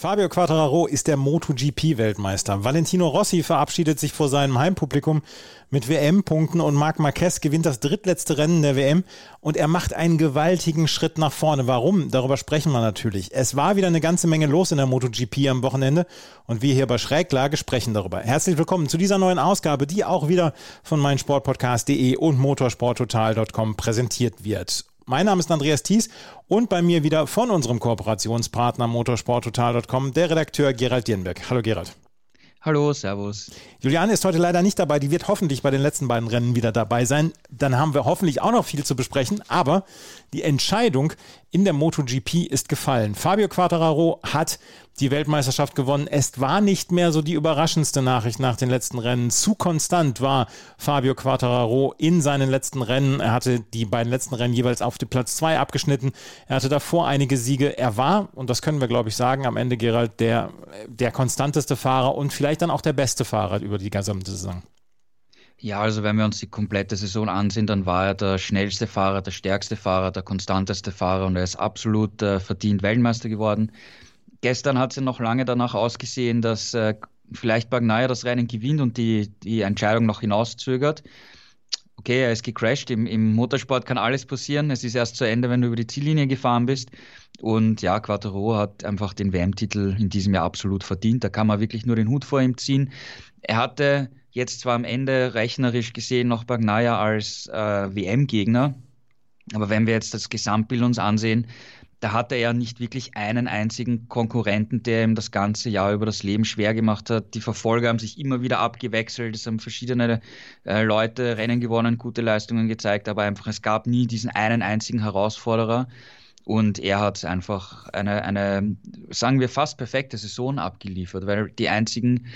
Fabio Quattararo ist der MotoGP-Weltmeister. Valentino Rossi verabschiedet sich vor seinem Heimpublikum mit WM-Punkten und Marc Marquez gewinnt das drittletzte Rennen der WM und er macht einen gewaltigen Schritt nach vorne. Warum? Darüber sprechen wir natürlich. Es war wieder eine ganze Menge los in der MotoGP am Wochenende und wir hier bei Schräglage sprechen darüber. Herzlich willkommen zu dieser neuen Ausgabe, die auch wieder von meinsportpodcast.de und motorsporttotal.com präsentiert wird. Mein Name ist Andreas Thies und bei mir wieder von unserem Kooperationspartner motorsporttotal.com der Redakteur Gerald Dierenberg. Hallo Gerald. Hallo, Servus. Juliane ist heute leider nicht dabei, die wird hoffentlich bei den letzten beiden Rennen wieder dabei sein. Dann haben wir hoffentlich auch noch viel zu besprechen, aber die Entscheidung in der MotoGP ist gefallen. Fabio Quattararo hat die Weltmeisterschaft gewonnen. Es war nicht mehr so die überraschendste Nachricht nach den letzten Rennen. Zu konstant war Fabio Quattararo in seinen letzten Rennen. Er hatte die beiden letzten Rennen jeweils auf den Platz zwei abgeschnitten. Er hatte davor einige Siege. Er war, und das können wir glaube ich sagen, am Ende Gerald der, der konstanteste Fahrer und vielleicht dann auch der beste Fahrer über die gesamte Saison. Ja, also wenn wir uns die komplette Saison ansehen, dann war er der schnellste Fahrer, der stärkste Fahrer, der konstanteste Fahrer und er ist absolut äh, verdient Weltmeister geworden. Gestern hat es ja noch lange danach ausgesehen, dass äh, vielleicht Bagnaia das Rennen gewinnt und die, die Entscheidung noch hinauszögert. Okay, er ist gecrashed. Im, Im Motorsport kann alles passieren. Es ist erst zu Ende, wenn du über die Ziellinie gefahren bist. Und ja, Quattro hat einfach den WM-Titel in diesem Jahr absolut verdient. Da kann man wirklich nur den Hut vor ihm ziehen. Er hatte jetzt zwar am Ende rechnerisch gesehen noch Bagnaia als äh, WM-Gegner, aber wenn wir jetzt das Gesamtbild uns ansehen, da hatte er nicht wirklich einen einzigen Konkurrenten, der ihm das ganze Jahr über das Leben schwer gemacht hat. Die Verfolger haben sich immer wieder abgewechselt, es haben verschiedene äh, Leute Rennen gewonnen, gute Leistungen gezeigt, aber einfach es gab nie diesen einen einzigen Herausforderer. Und er hat einfach eine, eine, sagen wir, fast perfekte Saison abgeliefert, weil die einzigen,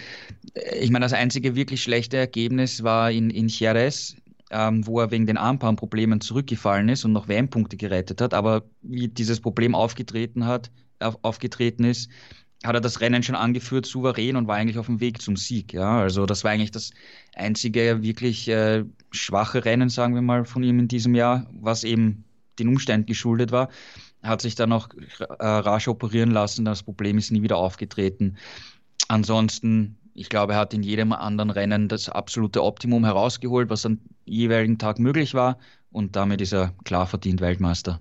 äh, ich meine, das einzige wirklich schlechte Ergebnis war in, in Jerez, ähm, wo er wegen den Armbandproblemen zurückgefallen ist und noch WM-Punkte gerettet hat. Aber wie dieses Problem aufgetreten hat, auf, aufgetreten ist, hat er das Rennen schon angeführt, souverän und war eigentlich auf dem Weg zum Sieg. Ja, also das war eigentlich das einzige wirklich äh, schwache Rennen, sagen wir mal, von ihm in diesem Jahr, was eben den Umständen geschuldet war. Hat sich dann noch äh, rasch operieren lassen. Das Problem ist nie wieder aufgetreten. Ansonsten, ich glaube, er hat in jedem anderen Rennen das absolute Optimum herausgeholt, was am jeweiligen Tag möglich war. Und damit ist er klar verdient Weltmeister.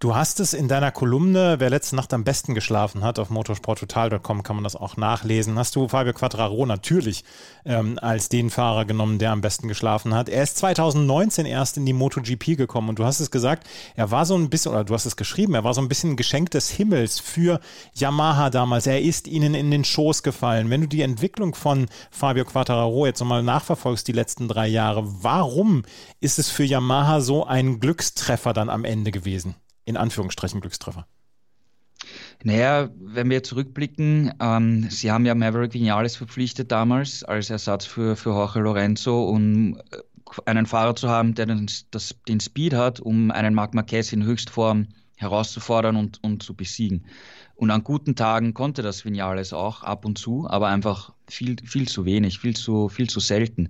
Du hast es in deiner Kolumne, wer letzte Nacht am besten geschlafen hat, auf motorsporttotal.com kann man das auch nachlesen. Hast du Fabio Quattraro natürlich ähm, als den Fahrer genommen, der am besten geschlafen hat. Er ist 2019 erst in die MotoGP gekommen und du hast es gesagt, er war so ein bisschen, oder du hast es geschrieben, er war so ein bisschen ein Geschenk des Himmels für Yamaha damals. Er ist ihnen in den Schoß gefallen. Wenn du die Entwicklung von Fabio Quattraro jetzt nochmal nachverfolgst, die letzten drei Jahre, warum ist es für Yamaha so ein Glückstreffer dann am Ende gewesen? In Anführungsstrichen Glückstreffer? Naja, wenn wir zurückblicken, ähm, sie haben ja Maverick Vinales verpflichtet damals als Ersatz für, für Jorge Lorenzo, um äh, einen Fahrer zu haben, der den, das, den Speed hat, um einen Marc Marquez in Höchstform herauszufordern und, und zu besiegen. Und an guten Tagen konnte das Vinales auch ab und zu, aber einfach viel, viel zu wenig, viel zu, viel zu selten.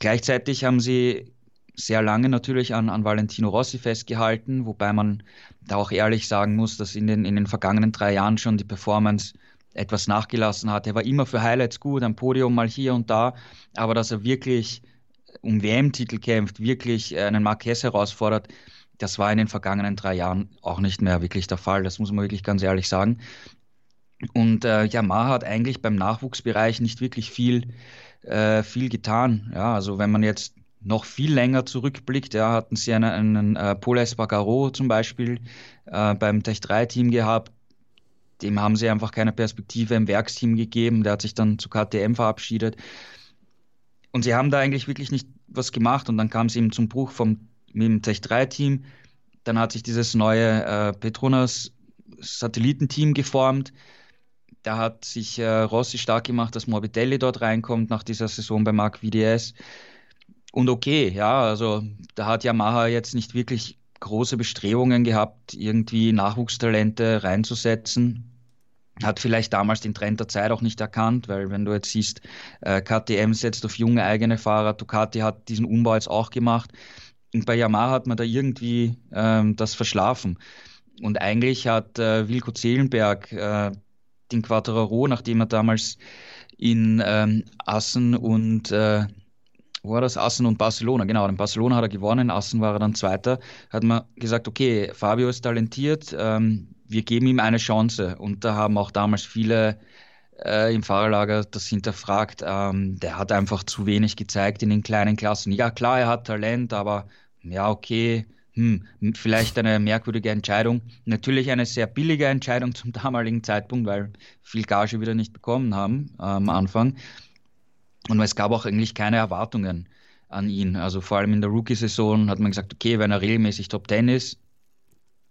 Gleichzeitig haben sie sehr lange natürlich an, an Valentino Rossi festgehalten, wobei man da auch ehrlich sagen muss, dass in den, in den vergangenen drei Jahren schon die Performance etwas nachgelassen hat. Er war immer für Highlights gut, ein Podium mal hier und da, aber dass er wirklich um WM-Titel kämpft, wirklich einen Marquez herausfordert, das war in den vergangenen drei Jahren auch nicht mehr wirklich der Fall. Das muss man wirklich ganz ehrlich sagen. Und äh, Yamaha hat eigentlich beim Nachwuchsbereich nicht wirklich viel, äh, viel getan. Ja, also wenn man jetzt noch viel länger zurückblickt, ja, hatten sie einen, einen äh, Paul Espargaro zum Beispiel äh, beim Tech 3-Team gehabt. Dem haben sie einfach keine Perspektive im Werksteam gegeben. Der hat sich dann zu KTM verabschiedet. Und sie haben da eigentlich wirklich nicht was gemacht. Und dann kam es eben zum Bruch vom, mit dem Tech 3-Team. Dann hat sich dieses neue äh, Petronas Satellitenteam geformt. Da hat sich äh, Rossi stark gemacht, dass Morbidelli dort reinkommt nach dieser Saison bei Marc VDS. Und okay, ja, also da hat Yamaha jetzt nicht wirklich große Bestrebungen gehabt, irgendwie Nachwuchstalente reinzusetzen. Hat vielleicht damals den Trend der Zeit auch nicht erkannt, weil wenn du jetzt siehst, äh, KTM setzt auf junge eigene Fahrer, Ducati hat diesen Umbau jetzt auch gemacht. Und bei Yamaha hat man da irgendwie ähm, das verschlafen. Und eigentlich hat äh, Wilko Zehlenberg äh, den Quattraro, nachdem er damals in ähm, Assen und äh, wo war das? Assen und Barcelona, genau. In Barcelona hat er gewonnen, Assen war er dann Zweiter. Hat man gesagt, okay, Fabio ist talentiert, ähm, wir geben ihm eine Chance. Und da haben auch damals viele äh, im Fahrerlager das hinterfragt. Ähm, der hat einfach zu wenig gezeigt in den kleinen Klassen. Ja, klar, er hat Talent, aber ja, okay, hm, vielleicht eine merkwürdige Entscheidung. Natürlich eine sehr billige Entscheidung zum damaligen Zeitpunkt, weil viel Gage wieder nicht bekommen haben äh, am Anfang. Und es gab auch eigentlich keine Erwartungen an ihn. Also vor allem in der Rookie-Saison hat man gesagt, okay, wenn er regelmäßig Top 10 ist,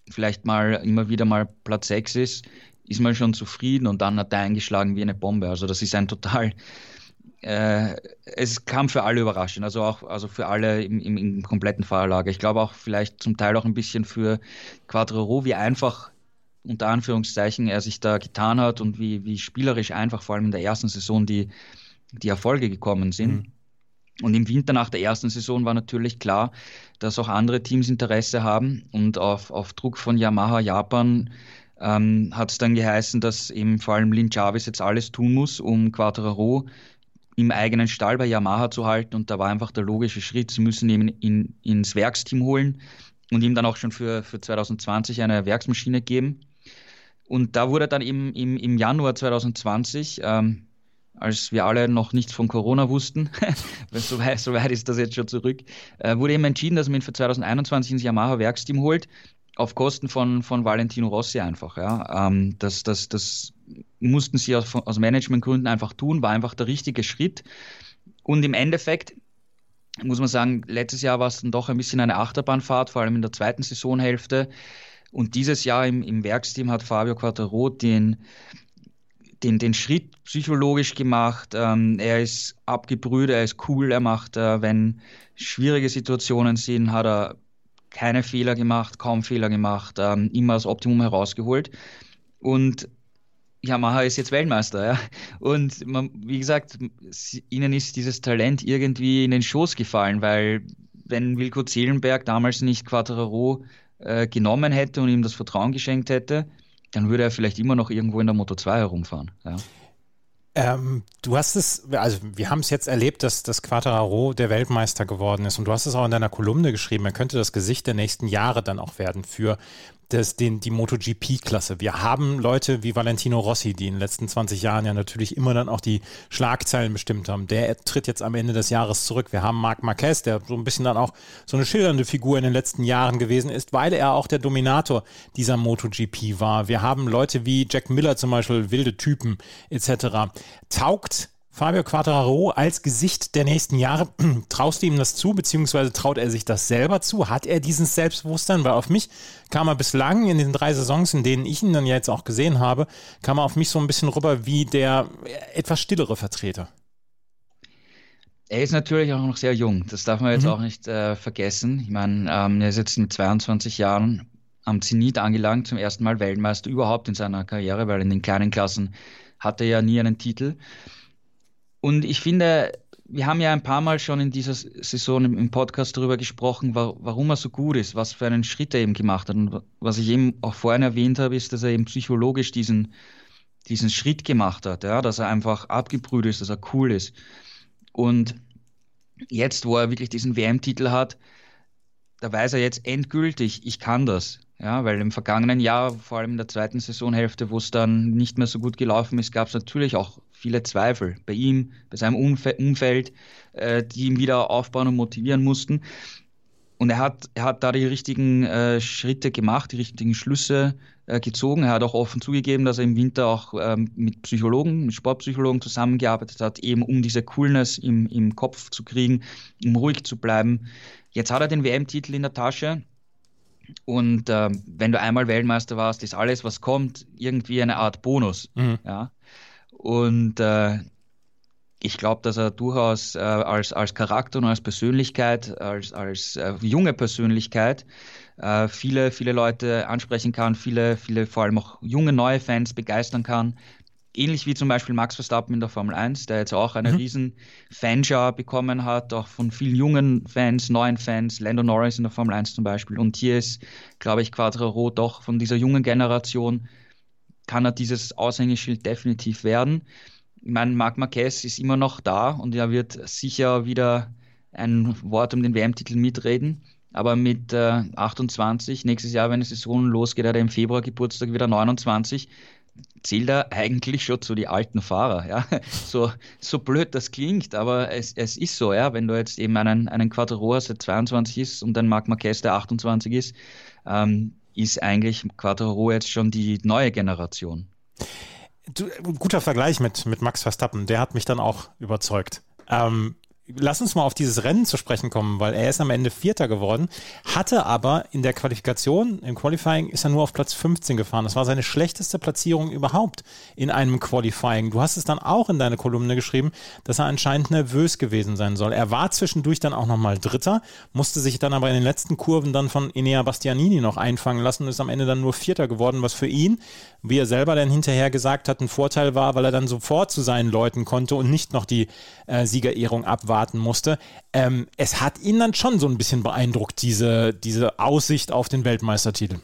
vielleicht mal immer wieder mal Platz 6 ist, ist man schon zufrieden und dann hat er eingeschlagen wie eine Bombe. Also das ist ein total, äh, es kam für alle überraschend, also auch also für alle im, im, im kompletten Fahrerlager. Ich glaube auch vielleicht zum Teil auch ein bisschen für Quadraro, wie einfach unter Anführungszeichen er sich da getan hat und wie, wie spielerisch einfach vor allem in der ersten Saison die, die Erfolge gekommen sind. Mhm. Und im Winter nach der ersten Saison war natürlich klar, dass auch andere Teams Interesse haben. Und auf, auf Druck von Yamaha Japan ähm, hat es dann geheißen, dass eben vor allem Lin Chavis jetzt alles tun muss, um Quattraro im eigenen Stall bei Yamaha zu halten. Und da war einfach der logische Schritt, sie müssen ihn in, ins Werksteam holen und ihm dann auch schon für, für 2020 eine Werksmaschine geben. Und da wurde dann im, im, im Januar 2020 ähm, als wir alle noch nichts von Corona wussten, so, weit, so weit ist das jetzt schon zurück, äh, wurde eben entschieden, dass man ihn für 2021 ins Yamaha Werksteam holt, auf Kosten von, von Valentino Rossi einfach. Ja. Ähm, das, das, das mussten sie aus, aus Managementgründen einfach tun, war einfach der richtige Schritt. Und im Endeffekt muss man sagen, letztes Jahr war es dann doch ein bisschen eine Achterbahnfahrt, vor allem in der zweiten Saisonhälfte. Und dieses Jahr im, im Werksteam hat Fabio Quattaro den den, den Schritt psychologisch gemacht. Ähm, er ist abgebrüht, er ist cool, er macht, äh, wenn schwierige Situationen sind, hat er keine Fehler gemacht, kaum Fehler gemacht, ähm, immer das Optimum herausgeholt. Und Yamaha ist jetzt Weltmeister, ja. Und man, wie gesagt, ihnen ist dieses Talent irgendwie in den Schoß gefallen, weil wenn Wilko Zielenberg damals nicht Quattraro äh, genommen hätte und ihm das Vertrauen geschenkt hätte, dann würde er vielleicht immer noch irgendwo in der Moto 2 herumfahren. Ja. Ähm, du hast es, also wir haben es jetzt erlebt, dass das Quattararo der Weltmeister geworden ist und du hast es auch in deiner Kolumne geschrieben, er könnte das Gesicht der nächsten Jahre dann auch werden für das, den, die MotoGP-Klasse. Wir haben Leute wie Valentino Rossi, die in den letzten 20 Jahren ja natürlich immer dann auch die Schlagzeilen bestimmt haben. Der tritt jetzt am Ende des Jahres zurück. Wir haben Marc Marquez, der so ein bisschen dann auch so eine schildernde Figur in den letzten Jahren gewesen ist, weil er auch der Dominator dieser MotoGP war. Wir haben Leute wie Jack Miller zum Beispiel, wilde Typen etc. Taugt Fabio Quattraro als Gesicht der nächsten Jahre. Traust du ihm das zu, beziehungsweise traut er sich das selber zu? Hat er dieses Selbstbewusstsein? Weil auf mich kam er bislang in den drei Saisons, in denen ich ihn dann jetzt auch gesehen habe, kam er auf mich so ein bisschen rüber wie der etwas stillere Vertreter. Er ist natürlich auch noch sehr jung, das darf man jetzt mhm. auch nicht äh, vergessen. Ich meine, ähm, er ist jetzt mit 22 Jahren am Zenit angelangt, zum ersten Mal Weltmeister überhaupt in seiner Karriere, weil in den kleinen Klassen hatte er ja nie einen Titel. Und ich finde, wir haben ja ein paar Mal schon in dieser Saison im, Podcast darüber gesprochen, warum er so gut ist, was für einen Schritt er eben gemacht hat. Und was ich eben auch vorhin erwähnt habe, ist, dass er eben psychologisch diesen, diesen Schritt gemacht hat, ja, dass er einfach abgebrüht ist, dass er cool ist. Und jetzt, wo er wirklich diesen WM-Titel hat, da weiß er jetzt endgültig, ich kann das. Ja, weil im vergangenen Jahr, vor allem in der zweiten Saisonhälfte, wo es dann nicht mehr so gut gelaufen ist, gab es natürlich auch viele Zweifel bei ihm, bei seinem Umf Umfeld, äh, die ihn wieder aufbauen und motivieren mussten. Und er hat, er hat da die richtigen äh, Schritte gemacht, die richtigen Schlüsse äh, gezogen. Er hat auch offen zugegeben, dass er im Winter auch ähm, mit Psychologen, mit Sportpsychologen zusammengearbeitet hat, eben um diese Coolness im, im Kopf zu kriegen, um ruhig zu bleiben. Jetzt hat er den WM-Titel in der Tasche und äh, wenn du einmal Weltmeister warst, ist alles, was kommt, irgendwie eine Art Bonus. Mhm. Ja? Und äh, ich glaube, dass er durchaus äh, als, als Charakter und als Persönlichkeit, als, als äh, junge Persönlichkeit äh, viele, viele Leute ansprechen kann, viele, viele vor allem auch junge neue Fans begeistern kann. Ähnlich wie zum Beispiel Max Verstappen in der Formel 1, der jetzt auch eine mhm. riesen Fanschar bekommen hat, auch von vielen jungen Fans, neuen Fans, Lando Norris in der Formel 1 zum Beispiel. Und hier ist, glaube ich, Quadraro doch von dieser jungen Generation, kann er dieses Aushängeschild definitiv werden. Ich meine, Marc Marquez ist immer noch da und er wird sicher wieder ein Wort um den WM-Titel mitreden. Aber mit äh, 28, nächstes Jahr, wenn die Saison losgeht, hat er im Februar Geburtstag wieder 29, zählt er eigentlich schon zu den alten Fahrer. Ja? So, so blöd das klingt, aber es, es ist so, ja. wenn du jetzt eben einen, einen Quattro hast, der 22 ist und ein Marc Marquez, der 28 ist, ähm, ist eigentlich Quattro jetzt schon die neue Generation. Du, guter Vergleich mit, mit Max Verstappen, der hat mich dann auch überzeugt. Ähm, lass uns mal auf dieses Rennen zu sprechen kommen, weil er ist am Ende Vierter geworden, hatte aber in der Qualifikation, im Qualifying, ist er nur auf Platz 15 gefahren. Das war seine schlechteste Platzierung überhaupt in einem Qualifying. Du hast es dann auch in deine Kolumne geschrieben, dass er anscheinend nervös gewesen sein soll. Er war zwischendurch dann auch nochmal Dritter, musste sich dann aber in den letzten Kurven dann von Enea Bastianini noch einfangen lassen und ist am Ende dann nur Vierter geworden, was für ihn, wie er selber dann hinterher gesagt hat, ein Vorteil war, weil er dann sofort zu seinen Leuten konnte und nicht noch die äh, Siegerehrung abwarten warten musste. Ähm, es hat ihn dann schon so ein bisschen beeindruckt, diese, diese Aussicht auf den Weltmeistertitel.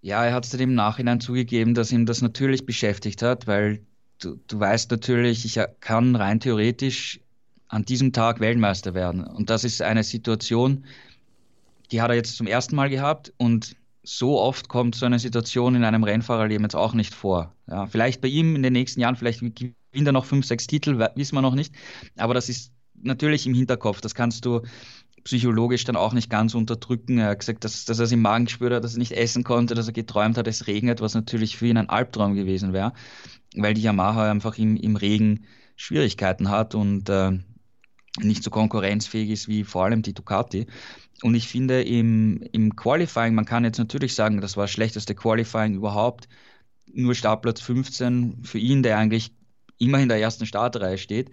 Ja, er hat es im Nachhinein zugegeben, dass ihm das natürlich beschäftigt hat, weil du, du weißt natürlich, ich kann rein theoretisch an diesem Tag Weltmeister werden. Und das ist eine Situation, die hat er jetzt zum ersten Mal gehabt und so oft kommt so eine Situation in einem Rennfahrerleben jetzt auch nicht vor. Ja, vielleicht bei ihm in den nächsten Jahren, vielleicht gewinnt er noch fünf, sechs Titel, wissen wir noch nicht. Aber das ist natürlich im Hinterkopf. Das kannst du psychologisch dann auch nicht ganz unterdrücken. Er hat gesagt, dass, dass er es im Magen gespürt hat, dass er nicht essen konnte, dass er geträumt hat, es regnet, was natürlich für ihn ein Albtraum gewesen wäre, weil die Yamaha einfach im, im Regen Schwierigkeiten hat und äh, nicht so konkurrenzfähig ist wie vor allem die Ducati. Und ich finde im, im Qualifying, man kann jetzt natürlich sagen, das war das schlechteste Qualifying überhaupt, nur Startplatz 15 für ihn, der eigentlich immer in der ersten Startreihe steht.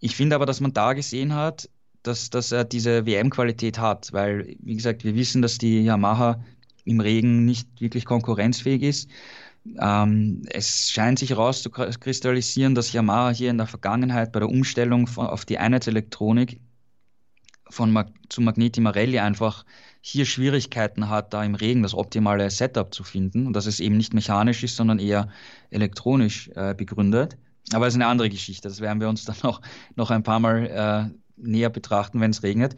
Ich finde aber, dass man da gesehen hat, dass, dass er diese WM-Qualität hat, weil, wie gesagt, wir wissen, dass die Yamaha im Regen nicht wirklich konkurrenzfähig ist. Ähm, es scheint sich herauszukristallisieren, dass Yamaha hier in der Vergangenheit bei der Umstellung von, auf die Einheitselektronik von Mag zu Magneti Marelli einfach hier Schwierigkeiten hat, da im Regen das optimale Setup zu finden und dass es eben nicht mechanisch ist, sondern eher elektronisch äh, begründet. Aber es ist eine andere Geschichte. Das werden wir uns dann noch, noch ein paar Mal äh, näher betrachten, wenn es regnet.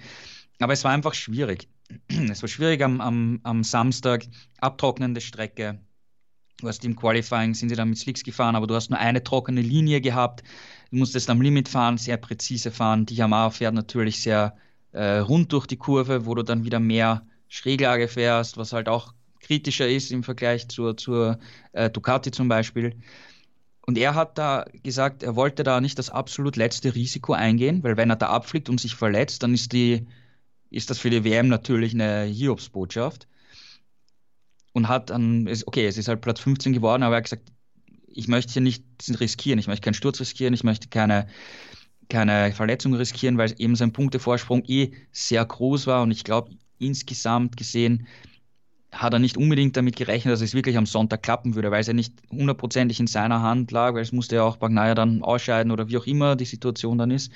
Aber es war einfach schwierig. Es war schwierig am, am, am Samstag, abtrocknende Strecke. Du hast im Qualifying, sind sie dann mit Slicks gefahren, aber du hast nur eine trockene Linie gehabt. Du musstest am Limit fahren, sehr präzise fahren. Die Yamaha fährt natürlich sehr äh, rund durch die Kurve, wo du dann wieder mehr Schräglage fährst, was halt auch kritischer ist im Vergleich zur, zur äh, Ducati zum Beispiel. Und er hat da gesagt, er wollte da nicht das absolut letzte Risiko eingehen, weil wenn er da abfliegt und sich verletzt, dann ist, die, ist das für die WM natürlich eine Hiobsbotschaft. Und hat dann, okay, es ist halt Platz 15 geworden, aber er hat gesagt, ich möchte hier nicht riskieren, ich möchte keinen Sturz riskieren, ich möchte keine, keine Verletzung riskieren, weil eben sein Punktevorsprung eh sehr groß war und ich glaube, insgesamt gesehen hat er nicht unbedingt damit gerechnet, dass es wirklich am Sonntag klappen würde, weil es ja nicht hundertprozentig in seiner Hand lag, weil es musste ja auch Bagnaia dann ausscheiden oder wie auch immer die Situation dann ist.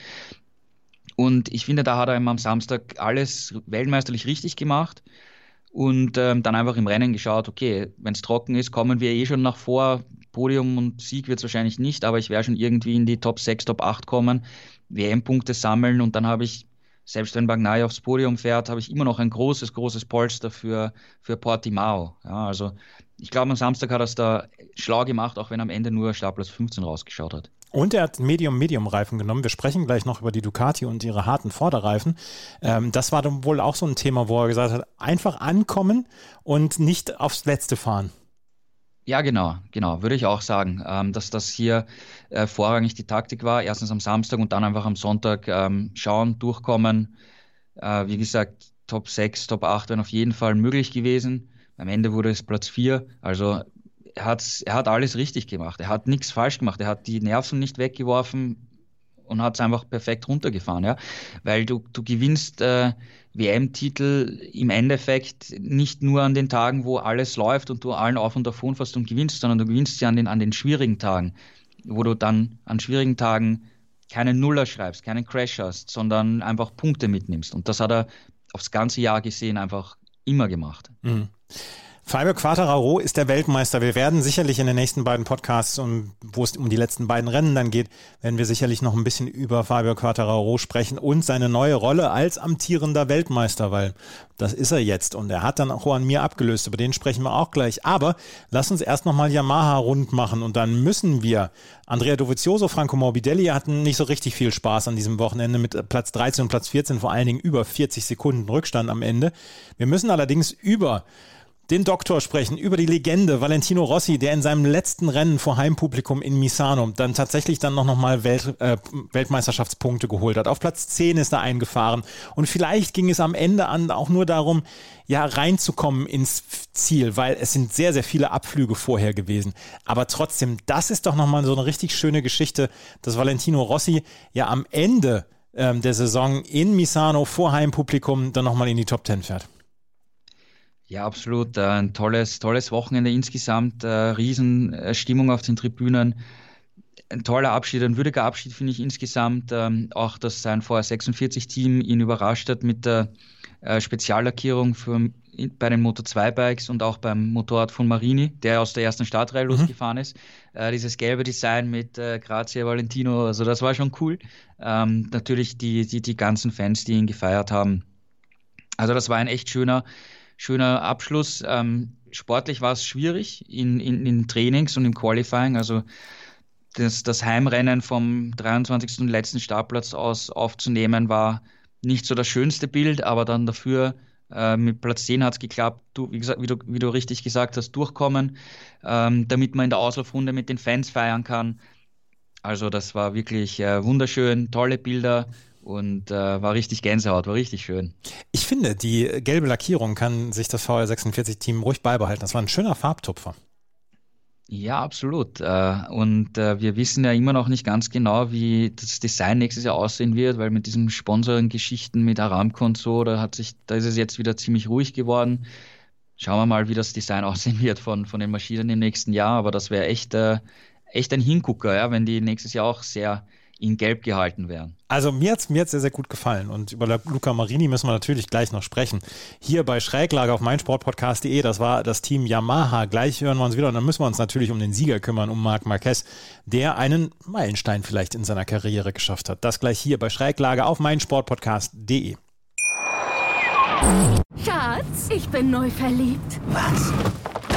Und ich finde, da hat er am Samstag alles weltmeisterlich richtig gemacht und ähm, dann einfach im Rennen geschaut, okay, wenn es trocken ist, kommen wir eh schon nach vor, Podium und Sieg wird es wahrscheinlich nicht, aber ich werde schon irgendwie in die Top 6, Top 8 kommen, WM-Punkte sammeln und dann habe ich, selbst wenn Bagnai aufs Podium fährt, habe ich immer noch ein großes, großes Polster für, für Portimao. Ja, also ich glaube, am Samstag hat er es da schlau gemacht, auch wenn am Ende nur Startplatz 15 rausgeschaut hat. Und er hat Medium-Medium-Reifen genommen. Wir sprechen gleich noch über die Ducati und ihre harten Vorderreifen. Ähm, das war dann wohl auch so ein Thema, wo er gesagt hat, einfach ankommen und nicht aufs Letzte fahren. Ja, genau, genau, würde ich auch sagen, ähm, dass das hier äh, vorrangig die Taktik war. Erstens am Samstag und dann einfach am Sonntag ähm, schauen, durchkommen. Äh, wie gesagt, Top 6, Top 8 wären auf jeden Fall möglich gewesen. Am Ende wurde es Platz 4. Also er, er hat alles richtig gemacht. Er hat nichts falsch gemacht. Er hat die Nerven nicht weggeworfen und hat es einfach perfekt runtergefahren, ja. Weil du, du gewinnst äh, WM-Titel im Endeffekt nicht nur an den Tagen, wo alles läuft und du allen auf und davon fährst und gewinnst, sondern du gewinnst sie an den, an den schwierigen Tagen, wo du dann an schwierigen Tagen keinen Nuller schreibst, keinen Crash hast, sondern einfach Punkte mitnimmst. Und das hat er aufs ganze Jahr gesehen einfach immer gemacht. Mhm. Fabio Quattararo ist der Weltmeister. Wir werden sicherlich in den nächsten beiden Podcasts, um, wo es um die letzten beiden Rennen dann geht, werden wir sicherlich noch ein bisschen über Fabio Quattararo sprechen und seine neue Rolle als amtierender Weltmeister, weil das ist er jetzt und er hat dann auch an mir abgelöst. Über den sprechen wir auch gleich. Aber lass uns erst nochmal Yamaha rund machen und dann müssen wir. Andrea Dovizioso, Franco Morbidelli hatten nicht so richtig viel Spaß an diesem Wochenende mit Platz 13 und Platz 14, vor allen Dingen über 40 Sekunden Rückstand am Ende. Wir müssen allerdings über den Doktor sprechen, über die Legende Valentino Rossi, der in seinem letzten Rennen vor Heimpublikum in Misano dann tatsächlich dann noch, mal Welt, äh, Weltmeisterschaftspunkte geholt hat. Auf Platz 10 ist er eingefahren. Und vielleicht ging es am Ende an auch nur darum, ja, reinzukommen ins Ziel, weil es sind sehr, sehr viele Abflüge vorher gewesen. Aber trotzdem, das ist doch nochmal so eine richtig schöne Geschichte, dass Valentino Rossi ja am Ende ähm, der Saison in Misano vor Heimpublikum dann nochmal in die Top 10 fährt. Ja, absolut. Äh, ein tolles, tolles Wochenende insgesamt. Äh, Riesenstimmung auf den Tribünen. Ein toller Abschied, ein würdiger Abschied finde ich insgesamt. Ähm, auch, dass sein VR46-Team ihn überrascht hat mit der äh, Speziallackierung für, bei den Moto 2 Bikes und auch beim Motorrad von Marini, der aus der ersten Startreihe mhm. losgefahren ist. Äh, dieses gelbe Design mit äh, Grazia Valentino, also das war schon cool. Ähm, natürlich die, die, die ganzen Fans, die ihn gefeiert haben. Also das war ein echt schöner, schöner Abschluss. Ähm, sportlich war es schwierig in, in, in Trainings und im Qualifying. Also das, das Heimrennen vom 23. und letzten Startplatz aus aufzunehmen war nicht so das schönste Bild, aber dann dafür äh, mit Platz 10 hat es geklappt, du, wie, gesagt, wie, du, wie du richtig gesagt hast, durchkommen, ähm, damit man in der Auslaufrunde mit den Fans feiern kann. Also das war wirklich äh, wunderschön, tolle Bilder, und äh, war richtig Gänsehaut, war richtig schön. Ich finde, die gelbe Lackierung kann sich das VR46-Team ruhig beibehalten. Das war ein schöner Farbtupfer. Ja, absolut. Äh, und äh, wir wissen ja immer noch nicht ganz genau, wie das Design nächstes Jahr aussehen wird, weil mit diesen Sponsoring-Geschichten mit Aramco und so, da hat sich, da ist es jetzt wieder ziemlich ruhig geworden. Schauen wir mal, wie das Design aussehen wird von, von den Maschinen im nächsten Jahr. Aber das wäre echt, äh, echt ein Hingucker, ja, wenn die nächstes Jahr auch sehr in Gelb gehalten werden. Also mir hat es mir sehr, sehr gut gefallen und über Luca Marini müssen wir natürlich gleich noch sprechen. Hier bei Schräglage auf meinsportpodcast.de, das war das Team Yamaha. Gleich hören wir uns wieder und dann müssen wir uns natürlich um den Sieger kümmern, um Marc Marquez, der einen Meilenstein vielleicht in seiner Karriere geschafft hat. Das gleich hier bei Schräglage auf meinsportpodcast.de. Schatz, ich bin neu verliebt. Was?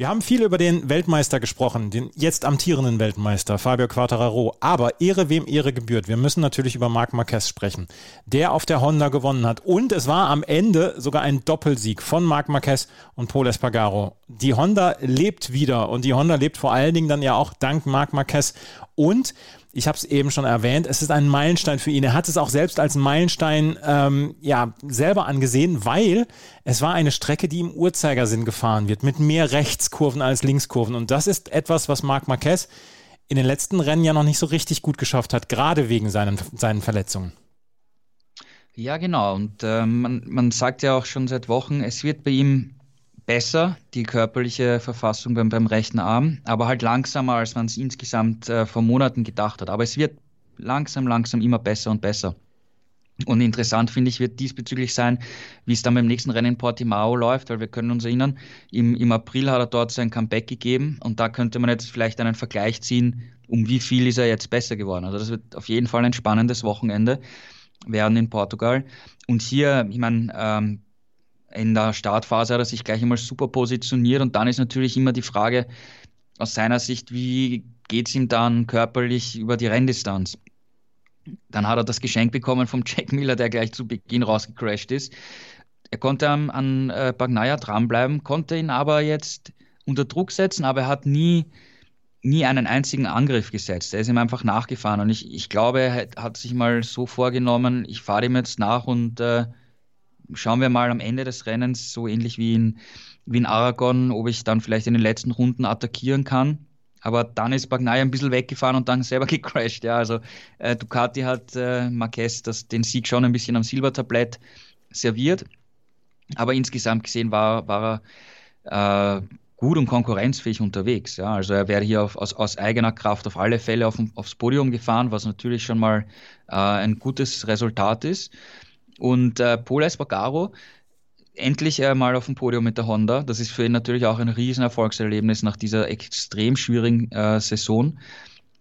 Wir haben viel über den Weltmeister gesprochen, den jetzt amtierenden Weltmeister Fabio Quartararo. Aber Ehre wem Ehre gebührt. Wir müssen natürlich über Marc Marquez sprechen, der auf der Honda gewonnen hat. Und es war am Ende sogar ein Doppelsieg von Marc Marquez und Paul Espargaro. Die Honda lebt wieder und die Honda lebt vor allen Dingen dann ja auch dank Marc Marquez. Und ich habe es eben schon erwähnt, es ist ein Meilenstein für ihn. Er hat es auch selbst als Meilenstein ähm, ja, selber angesehen, weil es war eine Strecke, die im Uhrzeigersinn gefahren wird, mit mehr Rechtskurven als Linkskurven. Und das ist etwas, was Marc Marquez in den letzten Rennen ja noch nicht so richtig gut geschafft hat, gerade wegen seinen, seinen Verletzungen. Ja, genau. Und äh, man, man sagt ja auch schon seit Wochen, es wird bei ihm besser, die körperliche Verfassung beim, beim rechten Arm, aber halt langsamer, als man es insgesamt äh, vor Monaten gedacht hat. Aber es wird langsam, langsam immer besser und besser. Und interessant finde ich, wird diesbezüglich sein, wie es dann beim nächsten Rennen in Portimao läuft, weil wir können uns erinnern, im, im April hat er dort sein Comeback gegeben und da könnte man jetzt vielleicht einen Vergleich ziehen, um wie viel ist er jetzt besser geworden. Also das wird auf jeden Fall ein spannendes Wochenende werden in Portugal. Und hier, ich meine, ähm, in der Startphase hat er sich gleich einmal super positioniert und dann ist natürlich immer die Frage aus seiner Sicht, wie geht es ihm dann körperlich über die Renndistanz? Dann hat er das Geschenk bekommen vom Jack Miller, der gleich zu Beginn rausgecrashed ist. Er konnte an, an äh, Bagnaia dranbleiben, konnte ihn aber jetzt unter Druck setzen, aber er hat nie, nie einen einzigen Angriff gesetzt. Er ist ihm einfach nachgefahren und ich, ich glaube, er hat sich mal so vorgenommen, ich fahre ihm jetzt nach und äh, schauen wir mal am Ende des Rennens, so ähnlich wie in, wie in Aragon, ob ich dann vielleicht in den letzten Runden attackieren kann. Aber dann ist Bagnaia ein bisschen weggefahren und dann selber gecrashed. Ja, also äh, Ducati hat äh, Marquez das, den Sieg schon ein bisschen am Silbertablett serviert. Aber insgesamt gesehen war, war er äh, gut und konkurrenzfähig unterwegs. Ja. Also er wäre hier auf, aus, aus, eigener Kraft auf alle Fälle auf, aufs Podium gefahren, was natürlich schon mal äh, ein gutes Resultat ist. Und äh, Paul Espargaro endlich mal auf dem Podium mit der Honda. Das ist für ihn natürlich auch ein riesen Erfolgserlebnis nach dieser extrem schwierigen äh, Saison.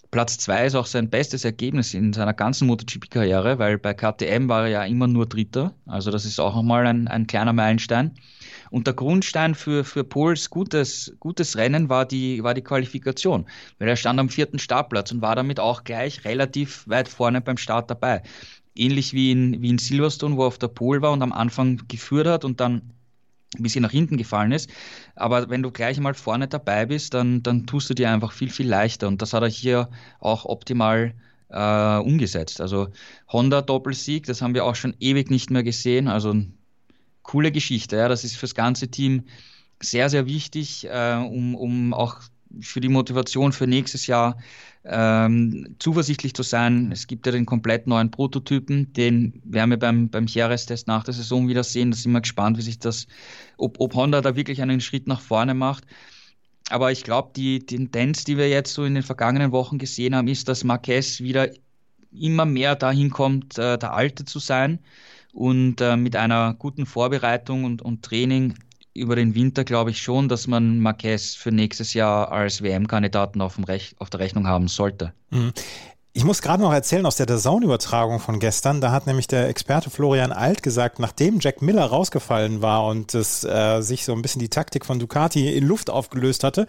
Platz 2 ist auch sein bestes Ergebnis in seiner ganzen MotoGP-Karriere, weil bei KTM war er ja immer nur Dritter. Also das ist auch nochmal ein, ein kleiner Meilenstein. Und der Grundstein für, für Pols gutes, gutes Rennen war die, war die Qualifikation, weil er stand am vierten Startplatz und war damit auch gleich relativ weit vorne beim Start dabei ähnlich wie in, wie in Silverstone, wo er auf der Pole war und am Anfang geführt hat und dann ein bisschen nach hinten gefallen ist. Aber wenn du gleich mal vorne dabei bist, dann, dann tust du dir einfach viel, viel leichter. Und das hat er hier auch optimal äh, umgesetzt. Also Honda Doppelsieg, das haben wir auch schon ewig nicht mehr gesehen. Also coole Geschichte. Ja. Das ist fürs ganze Team sehr, sehr wichtig, äh, um, um auch für die Motivation für nächstes Jahr ähm, zuversichtlich zu sein. Es gibt ja den komplett neuen Prototypen, den werden wir beim, beim Jerez-Test nach der Saison wieder sehen. Da sind wir gespannt, wie sich das, ob, ob Honda da wirklich einen Schritt nach vorne macht. Aber ich glaube, die Tendenz, die wir jetzt so in den vergangenen Wochen gesehen haben, ist, dass Marquez wieder immer mehr dahin kommt, äh, der Alte zu sein. Und äh, mit einer guten Vorbereitung und, und Training über den Winter glaube ich schon, dass man Marquez für nächstes Jahr als WM-Kandidaten auf, auf, der Rechnung haben sollte. Mhm. Ich muss gerade noch erzählen aus der DAZN-Übertragung von gestern. Da hat nämlich der Experte Florian Alt gesagt, nachdem Jack Miller rausgefallen war und es äh, sich so ein bisschen die Taktik von Ducati in Luft aufgelöst hatte,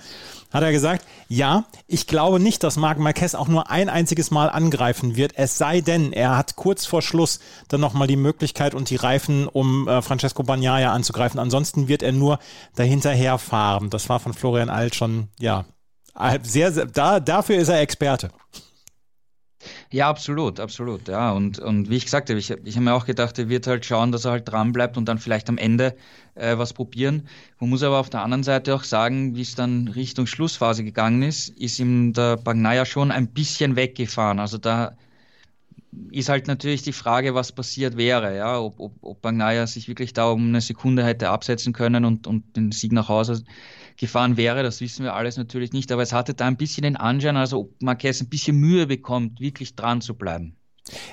hat er gesagt, ja, ich glaube nicht, dass Marc Marquez auch nur ein einziges Mal angreifen wird. Es sei denn, er hat kurz vor Schluss dann nochmal die Möglichkeit und die Reifen, um äh, Francesco Bagnaia anzugreifen. Ansonsten wird er nur dahinterher fahren. Das war von Florian Alt schon, ja, sehr, sehr da, dafür ist er Experte. Ja, absolut, absolut. Ja, und, und wie ich gesagt habe, ich, ich habe mir auch gedacht, er wird halt schauen, dass er halt dran bleibt und dann vielleicht am Ende äh, was probieren. Man muss aber auf der anderen Seite auch sagen, wie es dann Richtung Schlussphase gegangen ist, ist ihm der Bagnaia schon ein bisschen weggefahren. Also da ist halt natürlich die Frage, was passiert wäre, ja, ob, ob, ob Bagnaia sich wirklich da um eine Sekunde hätte absetzen können und, und den Sieg nach Hause gefahren wäre. Das wissen wir alles natürlich nicht, aber es hatte da ein bisschen den Anschein, also ob Marquez ein bisschen Mühe bekommt, wirklich dran zu bleiben.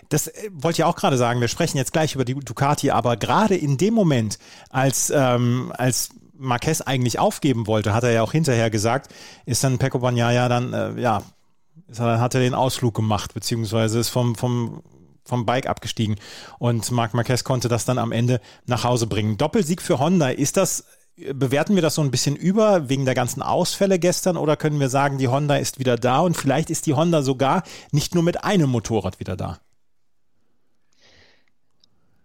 Das äh, wollte ich auch gerade sagen. Wir sprechen jetzt gleich über die Ducati, aber gerade in dem Moment, als, ähm, als Marquez eigentlich aufgeben wollte, hat er ja auch hinterher gesagt, ist dann Pecco Bagnaia dann, äh, ja, dann hat er den Ausflug gemacht, beziehungsweise ist vom, vom, vom Bike abgestiegen und Marc Marquez konnte das dann am Ende nach Hause bringen. Doppelsieg für Honda, ist das bewerten wir das so ein bisschen über wegen der ganzen Ausfälle gestern oder können wir sagen, die Honda ist wieder da und vielleicht ist die Honda sogar nicht nur mit einem Motorrad wieder da?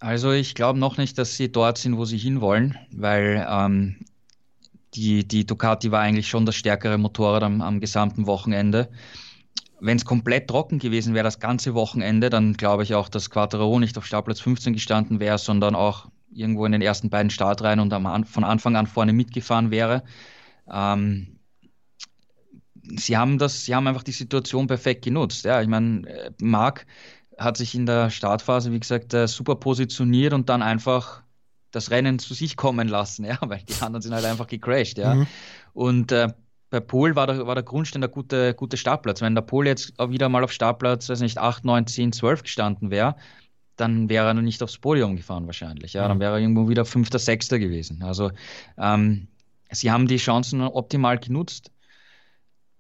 Also ich glaube noch nicht, dass sie dort sind, wo sie hinwollen, weil ähm, die, die Ducati war eigentlich schon das stärkere Motorrad am, am gesamten Wochenende. Wenn es komplett trocken gewesen wäre, das ganze Wochenende, dann glaube ich auch, dass Quattro nicht auf Startplatz 15 gestanden wäre, sondern auch irgendwo in den ersten beiden Startreihen und am, von Anfang an vorne mitgefahren wäre. Ähm, sie haben das, sie haben einfach die Situation perfekt genutzt. Ja, ich meine, äh, Marc hat sich in der Startphase, wie gesagt, äh, super positioniert und dann einfach das Rennen zu sich kommen lassen, ja, weil die anderen sind halt einfach gecrashed, ja. Mhm. Und äh, bei Pol war der, war der Grundstein der gute, gute Startplatz. Wenn der Pol jetzt wieder mal auf Startplatz, weiß nicht, 8, 9, 10, 12 gestanden wäre, dann wäre er noch nicht aufs Podium gefahren wahrscheinlich. Ja, dann mhm. wäre er irgendwo wieder Fünfter, Sechster gewesen. Also ähm, sie haben die Chancen optimal genutzt.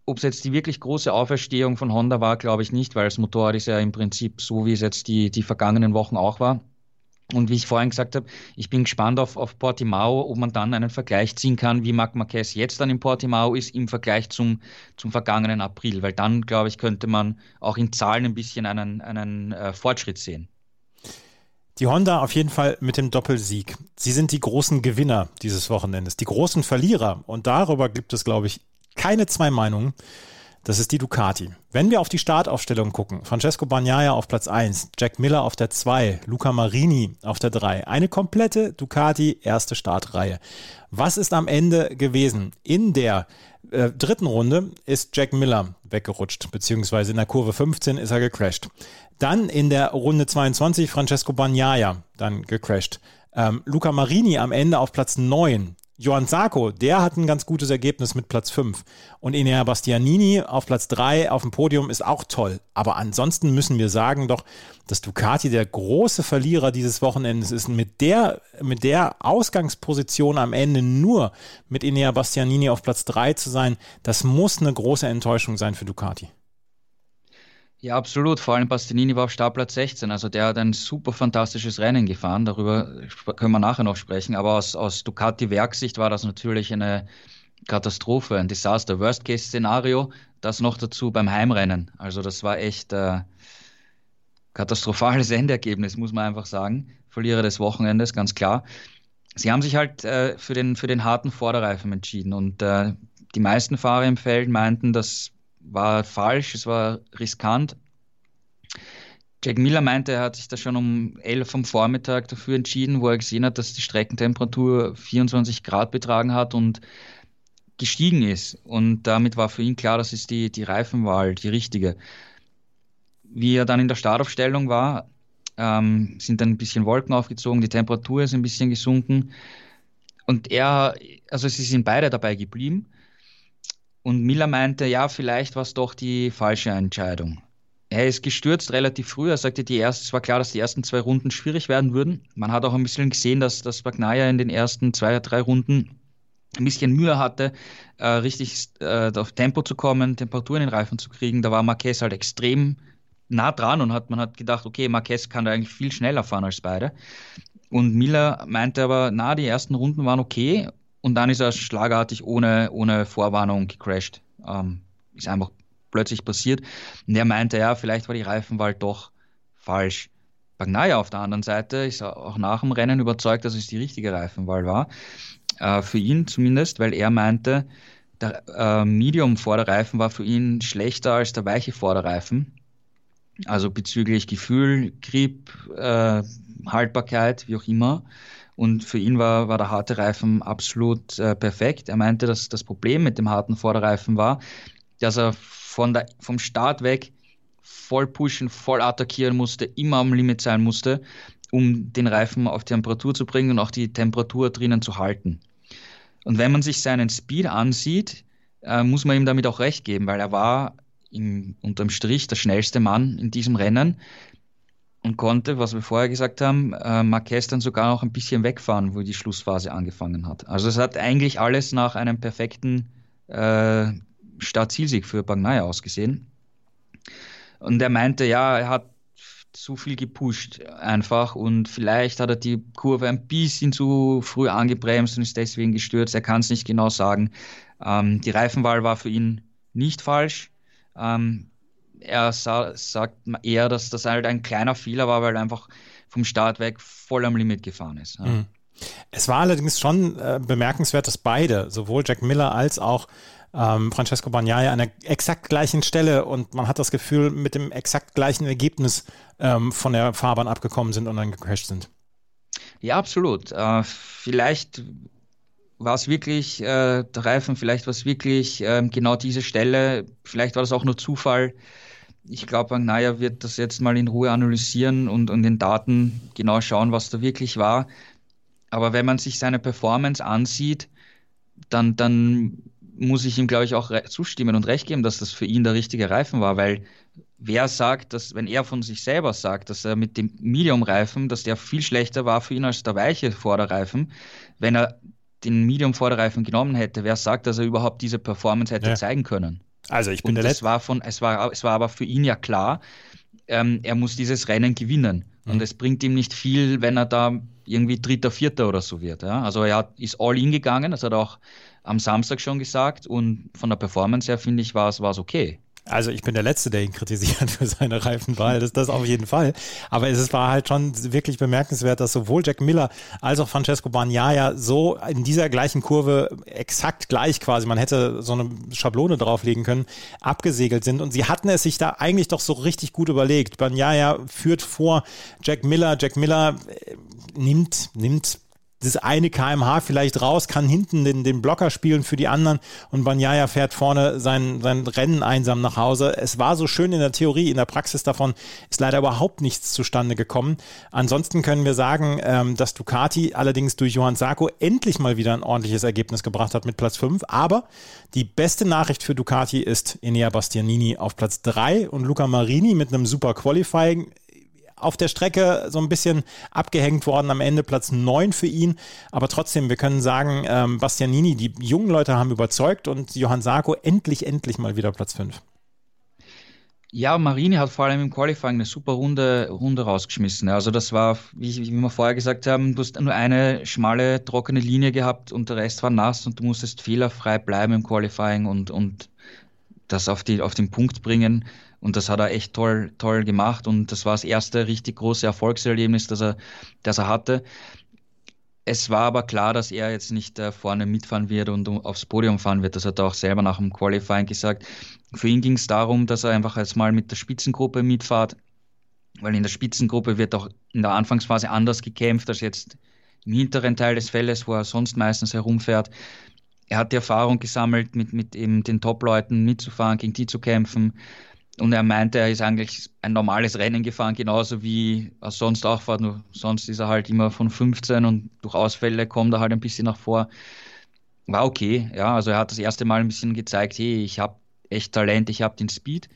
Ob es jetzt die wirklich große Auferstehung von Honda war, glaube ich nicht, weil das Motorrad ist ja im Prinzip so, wie es jetzt die, die vergangenen Wochen auch war. Und wie ich vorhin gesagt habe, ich bin gespannt auf, auf Portimao, ob man dann einen Vergleich ziehen kann, wie Marc Marquez jetzt dann in Portimao ist im Vergleich zum, zum vergangenen April. Weil dann, glaube ich, könnte man auch in Zahlen ein bisschen einen, einen äh, Fortschritt sehen. Die Honda auf jeden Fall mit dem Doppelsieg. sie sind die großen Gewinner dieses Wochenendes, die großen Verlierer. Und darüber gibt es, glaube ich, keine zwei Meinungen. Das ist die Ducati. Wenn wir auf die Startaufstellung gucken, Francesco Bagnaia auf Platz 1, Jack Miller auf der 2, Luca Marini auf der 3, eine komplette Ducati erste Startreihe. Was ist am Ende gewesen? In der äh, dritten Runde ist Jack Miller weggerutscht, beziehungsweise in der Kurve 15 ist er gecrashed. Dann in der Runde 22 Francesco Bagnaia dann gecrashed. Ähm, Luca Marini am Ende auf Platz 9. Johann Sarko, der hat ein ganz gutes Ergebnis mit Platz 5. Und Enea Bastianini auf Platz 3 auf dem Podium ist auch toll. Aber ansonsten müssen wir sagen doch, dass Ducati der große Verlierer dieses Wochenendes ist. Mit der, mit der Ausgangsposition am Ende nur mit Enea Bastianini auf Platz 3 zu sein, das muss eine große Enttäuschung sein für Ducati. Ja, absolut. Vor allem Bastianini war auf Startplatz 16. Also der hat ein super fantastisches Rennen gefahren. Darüber können wir nachher noch sprechen. Aber aus, aus Ducati-Werksicht war das natürlich eine Katastrophe, ein Desaster. Worst-Case-Szenario, das noch dazu beim Heimrennen. Also das war echt äh, katastrophales Endergebnis, muss man einfach sagen. Verlierer des Wochenendes, ganz klar. Sie haben sich halt äh, für, den, für den harten Vorderreifen entschieden. Und äh, die meisten Fahrer im Feld meinten, dass war falsch, es war riskant. Jack Miller meinte, er hat sich da schon um 11 am Vormittag dafür entschieden, wo er gesehen hat, dass die Streckentemperatur 24 Grad betragen hat und gestiegen ist. Und damit war für ihn klar, das ist die, die Reifenwahl, die richtige. Wie er dann in der Startaufstellung war, ähm, sind dann ein bisschen Wolken aufgezogen, die Temperatur ist ein bisschen gesunken. Und er, also sie sind beide dabei geblieben. Und Miller meinte, ja, vielleicht war es doch die falsche Entscheidung. Er ist gestürzt relativ früh. Er sagte, die erste, es war klar, dass die ersten zwei Runden schwierig werden würden. Man hat auch ein bisschen gesehen, dass, dass Bagnaia in den ersten zwei, drei Runden ein bisschen Mühe hatte, äh, richtig äh, auf Tempo zu kommen, Temperatur in den Reifen zu kriegen. Da war Marquez halt extrem nah dran und hat, man hat gedacht, okay, Marquez kann da eigentlich viel schneller fahren als beide. Und Miller meinte aber, na, die ersten Runden waren okay und dann ist er schlagartig ohne, ohne Vorwarnung gecrashed. Ähm, ist einfach plötzlich passiert. Und er meinte, ja, vielleicht war die Reifenwahl doch falsch. Bagnaia auf der anderen Seite ist auch nach dem Rennen überzeugt, dass es die richtige Reifenwahl war. Äh, für ihn zumindest, weil er meinte, der äh, Medium-Vorderreifen war für ihn schlechter als der weiche Vorderreifen. Also bezüglich Gefühl, Grip, äh, Haltbarkeit, wie auch immer. Und für ihn war, war der harte Reifen absolut äh, perfekt. Er meinte, dass das Problem mit dem harten Vorderreifen war, dass er von der, vom Start weg voll pushen, voll attackieren musste, immer am Limit sein musste, um den Reifen auf Temperatur zu bringen und auch die Temperatur drinnen zu halten. Und wenn man sich seinen Speed ansieht, äh, muss man ihm damit auch recht geben, weil er war im, unterm Strich der schnellste Mann in diesem Rennen und konnte, was wir vorher gesagt haben, äh, Marquez dann sogar noch ein bisschen wegfahren, wo die Schlussphase angefangen hat. Also es hat eigentlich alles nach einem perfekten äh, Start-Zielsieg für Bagnaia ausgesehen. Und er meinte, ja, er hat zu viel gepusht einfach und vielleicht hat er die Kurve ein bisschen zu früh angebremst und ist deswegen gestürzt. Er kann es nicht genau sagen. Ähm, die Reifenwahl war für ihn nicht falsch. Ähm, er sa sagt eher, dass das halt ein kleiner Fehler war, weil er einfach vom Start weg voll am Limit gefahren ist. Ja. Mhm. Es war allerdings schon äh, bemerkenswert, dass beide, sowohl Jack Miller als auch ähm, Francesco Bagnaia an der exakt gleichen Stelle und man hat das Gefühl, mit dem exakt gleichen Ergebnis ähm, von der Fahrbahn abgekommen sind und dann gecrashed sind. Ja, absolut. Äh, vielleicht war es wirklich äh, der Reifen, vielleicht war es wirklich äh, genau diese Stelle, vielleicht war das auch nur Zufall ich glaube, Naja wird das jetzt mal in Ruhe analysieren und, und den Daten genau schauen, was da wirklich war. Aber wenn man sich seine Performance ansieht, dann, dann muss ich ihm, glaube ich, auch zustimmen und recht geben, dass das für ihn der richtige Reifen war, weil wer sagt, dass, wenn er von sich selber sagt, dass er mit dem Medium-Reifen, dass der viel schlechter war für ihn als der weiche Vorderreifen, wenn er den Medium-Vorderreifen genommen hätte, wer sagt, dass er überhaupt diese Performance hätte ja. zeigen können? Also ich bin und der Letzte. War von, es, war, es war aber für ihn ja klar, ähm, er muss dieses Rennen gewinnen. Mhm. Und es bringt ihm nicht viel, wenn er da irgendwie Dritter, Vierter oder so wird. Ja? Also er hat, ist all in gegangen, das hat er auch am Samstag schon gesagt. Und von der Performance her, finde ich, war es okay. Also ich bin der Letzte, der ihn kritisiert für seine Reifenwahl, das, das auf jeden Fall. Aber es war halt schon wirklich bemerkenswert, dass sowohl Jack Miller als auch Francesco Bagnaia so in dieser gleichen Kurve exakt gleich quasi, man hätte so eine Schablone drauflegen können, abgesegelt sind. Und sie hatten es sich da eigentlich doch so richtig gut überlegt. Bagnaia führt vor Jack Miller. Jack Miller äh, nimmt, nimmt das eine kmh vielleicht raus, kann hinten den, den Blocker spielen für die anderen und Banyaya fährt vorne sein, sein Rennen einsam nach Hause. Es war so schön in der Theorie, in der Praxis davon ist leider überhaupt nichts zustande gekommen. Ansonsten können wir sagen, ähm, dass Ducati allerdings durch Johann Sarko endlich mal wieder ein ordentliches Ergebnis gebracht hat mit Platz 5. Aber die beste Nachricht für Ducati ist Enea Bastianini auf Platz 3 und Luca Marini mit einem super Qualifying auf der Strecke so ein bisschen abgehängt worden. Am Ende Platz 9 für ihn. Aber trotzdem, wir können sagen, ähm, Bastianini, die jungen Leute haben überzeugt und Johann Sarko endlich, endlich mal wieder Platz 5. Ja, Marini hat vor allem im Qualifying eine super Runde, Runde rausgeschmissen. Also das war, wie, wie wir vorher gesagt haben, du hast nur eine schmale, trockene Linie gehabt und der Rest war nass und du musstest fehlerfrei bleiben im Qualifying und, und das auf, die, auf den Punkt bringen. Und das hat er echt toll, toll gemacht. Und das war das erste richtig große Erfolgserlebnis, das er, das er hatte. Es war aber klar, dass er jetzt nicht äh, vorne mitfahren wird und aufs Podium fahren wird. Das hat er auch selber nach dem Qualifying gesagt. Für ihn ging es darum, dass er einfach jetzt mal mit der Spitzengruppe mitfahrt, weil in der Spitzengruppe wird auch in der Anfangsphase anders gekämpft als jetzt im hinteren Teil des Feldes, wo er sonst meistens herumfährt. Er hat die Erfahrung gesammelt, mit, mit eben den Top-Leuten mitzufahren, gegen die zu kämpfen. Und er meinte, er ist eigentlich ein normales Rennen gefahren, genauso wie er sonst auch fährt. Nur sonst ist er halt immer von 15 und durch Ausfälle kommt er halt ein bisschen nach vor. War okay, ja. Also er hat das erste Mal ein bisschen gezeigt, hey, ich habe echt Talent, ich habe den Speed.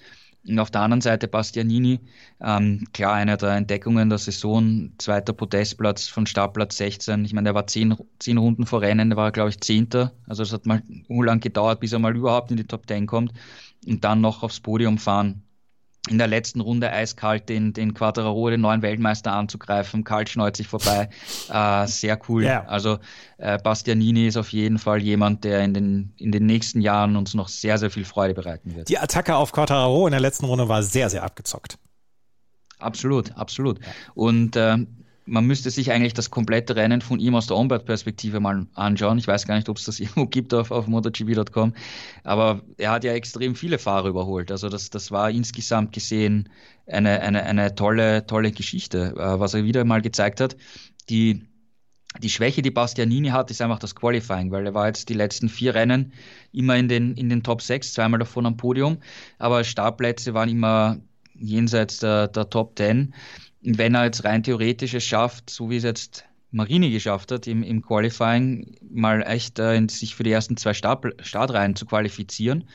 Und auf der anderen Seite Bastianini, ähm, klar, eine der Entdeckungen der Saison, zweiter Podestplatz von Startplatz 16. Ich meine, der war zehn, zehn Runden vor Rennen, war, glaube ich, Zehnter. Also es hat mal lang gedauert, bis er mal überhaupt in die Top 10 kommt und dann noch aufs Podium fahren. In der letzten Runde eiskalt den, den Quattararo, den neuen Weltmeister anzugreifen, kalt schneut sich vorbei. Äh, sehr cool. Yeah. Also äh, Bastianini ist auf jeden Fall jemand, der in den, in den nächsten Jahren uns noch sehr, sehr viel Freude bereiten wird. Die Attacke auf Quattararo in der letzten Runde war sehr, sehr abgezockt. Absolut, absolut. Und äh, man müsste sich eigentlich das komplette Rennen von ihm aus der Onboard-Perspektive mal anschauen. Ich weiß gar nicht, ob es das irgendwo gibt auf, auf MotoGP.com, aber er hat ja extrem viele Fahrer überholt. Also das, das war insgesamt gesehen eine, eine, eine tolle, tolle Geschichte, äh, was er wieder mal gezeigt hat. Die, die Schwäche, die Bastianini hat, ist einfach das Qualifying, weil er war jetzt die letzten vier Rennen immer in den, in den Top 6, zweimal davon am Podium, aber Startplätze waren immer jenseits der, der Top 10 wenn er jetzt rein theoretisch es schafft, so wie es jetzt Marini geschafft hat, im, im Qualifying mal echt äh, sich für die ersten zwei Start, Startreihen zu qualifizieren.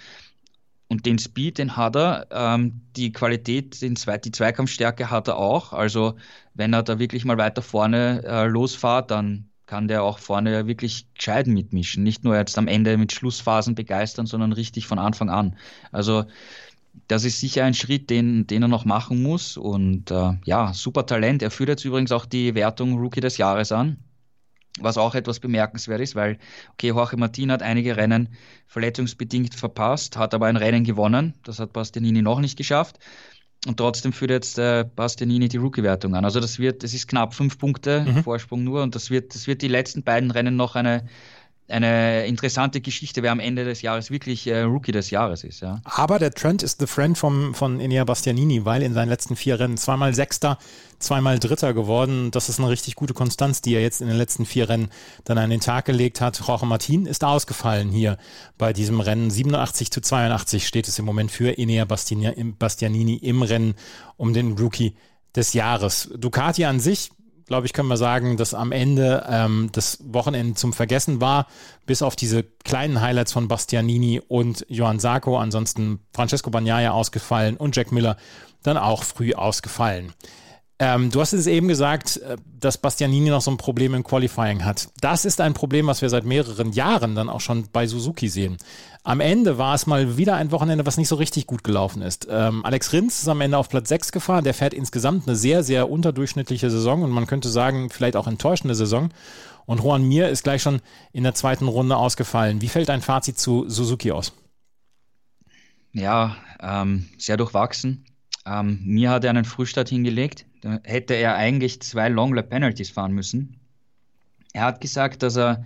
Und den Speed, den hat er, ähm, die Qualität, den Zwei die Zweikampfstärke hat er auch. Also wenn er da wirklich mal weiter vorne äh, losfahrt, dann kann der auch vorne wirklich gescheit mitmischen. Nicht nur jetzt am Ende mit Schlussphasen begeistern, sondern richtig von Anfang an. Also das ist sicher ein Schritt, den, den er noch machen muss. Und äh, ja, super Talent. Er führt jetzt übrigens auch die Wertung Rookie des Jahres an. Was auch etwas bemerkenswert ist, weil, okay, Jorge Martin hat einige Rennen verletzungsbedingt verpasst, hat aber ein Rennen gewonnen. Das hat Bastianini noch nicht geschafft. Und trotzdem führt jetzt äh, Bastianini die Rookie-Wertung an. Also das wird, das ist knapp fünf Punkte mhm. Vorsprung nur und das wird, das wird die letzten beiden Rennen noch eine, eine interessante Geschichte, wer am Ende des Jahres wirklich äh, Rookie des Jahres ist. Ja. Aber der Trend ist the friend vom, von Enea Bastianini, weil in seinen letzten vier Rennen zweimal Sechster, zweimal Dritter geworden. Das ist eine richtig gute Konstanz, die er jetzt in den letzten vier Rennen dann an den Tag gelegt hat. Jorge Martin ist ausgefallen hier bei diesem Rennen. 87 zu 82 steht es im Moment für Enea Bastianini im Rennen um den Rookie des Jahres. Ducati an sich glaube ich, können wir sagen, dass am Ende ähm, das Wochenende zum Vergessen war, bis auf diese kleinen Highlights von Bastianini und Johann Sarko. Ansonsten Francesco Bagnaia ausgefallen und Jack Miller dann auch früh ausgefallen. Ähm, du hast es eben gesagt, äh, dass Bastianini noch so ein Problem im Qualifying hat. Das ist ein Problem, was wir seit mehreren Jahren dann auch schon bei Suzuki sehen. Am Ende war es mal wieder ein Wochenende, was nicht so richtig gut gelaufen ist. Ähm, Alex Rins ist am Ende auf Platz 6 gefahren. Der fährt insgesamt eine sehr, sehr unterdurchschnittliche Saison und man könnte sagen, vielleicht auch enttäuschende Saison. Und Juan Mir ist gleich schon in der zweiten Runde ausgefallen. Wie fällt dein Fazit zu Suzuki aus? ja, ähm, sehr durchwachsen. Ähm, mir hat er einen Frühstart hingelegt. Da hätte er eigentlich zwei Long Penalties fahren müssen. Er hat gesagt, dass er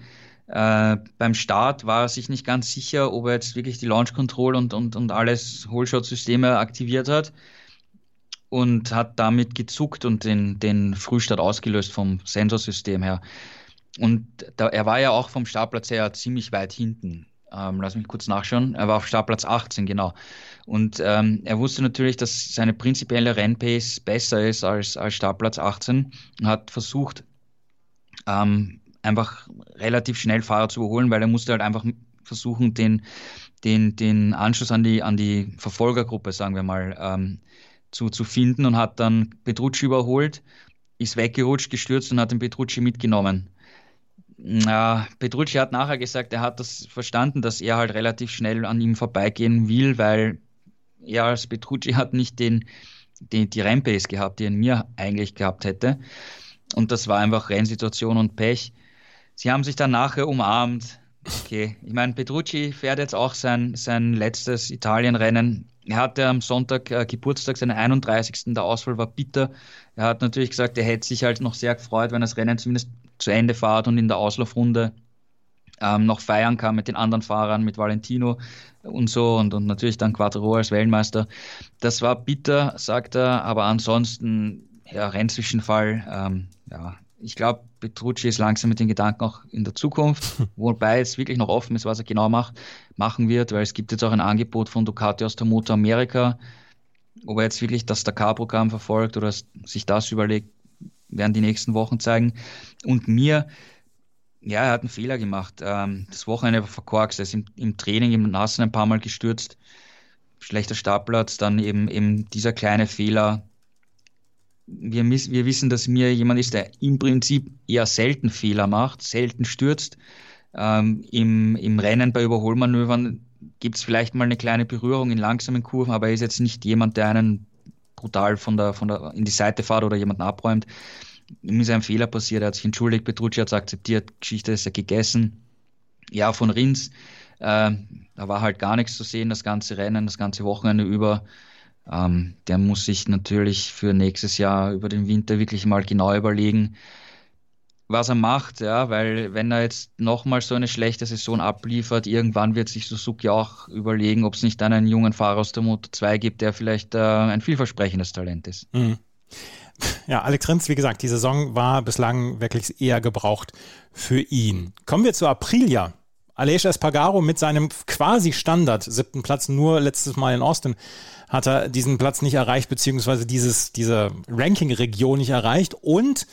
äh, beim Start war er sich nicht ganz sicher, ob er jetzt wirklich die Launch Control und, und, und alles Holeshot-Systeme aktiviert hat und hat damit gezuckt und den, den Frühstart ausgelöst vom Sensorsystem her. Und da, er war ja auch vom Startplatz her ziemlich weit hinten. Ähm, lass mich kurz nachschauen. Er war auf Startplatz 18, genau. Und ähm, er wusste natürlich, dass seine prinzipielle Rennpace besser ist als, als Startplatz 18 und hat versucht, ähm, einfach relativ schnell Fahrer zu überholen, weil er musste halt einfach versuchen, den, den, den Anschluss an die, an die Verfolgergruppe, sagen wir mal, ähm, zu, zu finden und hat dann Petrucci überholt, ist weggerutscht, gestürzt und hat den Petrucci mitgenommen. Ja, Petrucci hat nachher gesagt, er hat das verstanden, dass er halt relativ schnell an ihm vorbeigehen will, weil er als Petrucci hat nicht den, den, die Rennpace gehabt, die er in mir eigentlich gehabt hätte. Und das war einfach Rennsituation und Pech. Sie haben sich dann nachher umarmt. Okay, ich meine, Petrucci fährt jetzt auch sein, sein letztes Italienrennen. Er hatte am Sonntag äh, Geburtstag, seinen 31. Der Ausfall war bitter. Er hat natürlich gesagt, er hätte sich halt noch sehr gefreut, wenn das Rennen zumindest zu Ende fahrt und in der Auslaufrunde ähm, noch feiern kann mit den anderen Fahrern, mit Valentino und so und, und natürlich dann Quattro als Weltmeister. Das war bitter, sagt er, aber ansonsten, ja, Rennzwischenfall, ähm, ja, ich glaube, Petrucci ist langsam mit den Gedanken auch in der Zukunft, wobei es wirklich noch offen ist, was er genau macht, machen wird, weil es gibt jetzt auch ein Angebot von Ducati aus der Motor Amerika. Ob er jetzt wirklich das Dakar-Programm verfolgt oder sich das überlegt, werden die nächsten Wochen zeigen. Und mir, ja, er hat einen Fehler gemacht. Ähm, das Wochenende war verkorkst. Er ist im, im Training im Nassen ein paar Mal gestürzt. Schlechter Startplatz, dann eben, eben dieser kleine Fehler wir, wir wissen, dass mir jemand ist, der im Prinzip eher selten Fehler macht, selten stürzt. Ähm, im, Im Rennen bei Überholmanövern gibt es vielleicht mal eine kleine Berührung in langsamen Kurven, aber er ist jetzt nicht jemand, der einen brutal von der, von der, in die Seite fährt oder jemanden abräumt. Ihm ist ein Fehler passiert, er hat sich entschuldigt, Petrucci hat es akzeptiert, Geschichte ist ja gegessen. Ja, von Rins, äh, da war halt gar nichts zu sehen, das ganze Rennen, das ganze Wochenende über. Ähm, der muss sich natürlich für nächstes Jahr über den Winter wirklich mal genau überlegen, was er macht, ja, weil wenn er jetzt nochmal so eine schlechte Saison abliefert, irgendwann wird sich Suzuki auch überlegen, ob es nicht einen jungen Fahrer aus der Moto 2 gibt, der vielleicht äh, ein vielversprechendes Talent ist. Mhm. Ja, Alex Rins, wie gesagt, die Saison war bislang wirklich eher gebraucht für ihn. Kommen wir zu Aprilia. Aleix Espargaro mit seinem quasi Standard siebten Platz nur letztes Mal in Austin hat er diesen Platz nicht erreicht, beziehungsweise dieses, diese Ranking-Region nicht erreicht. Und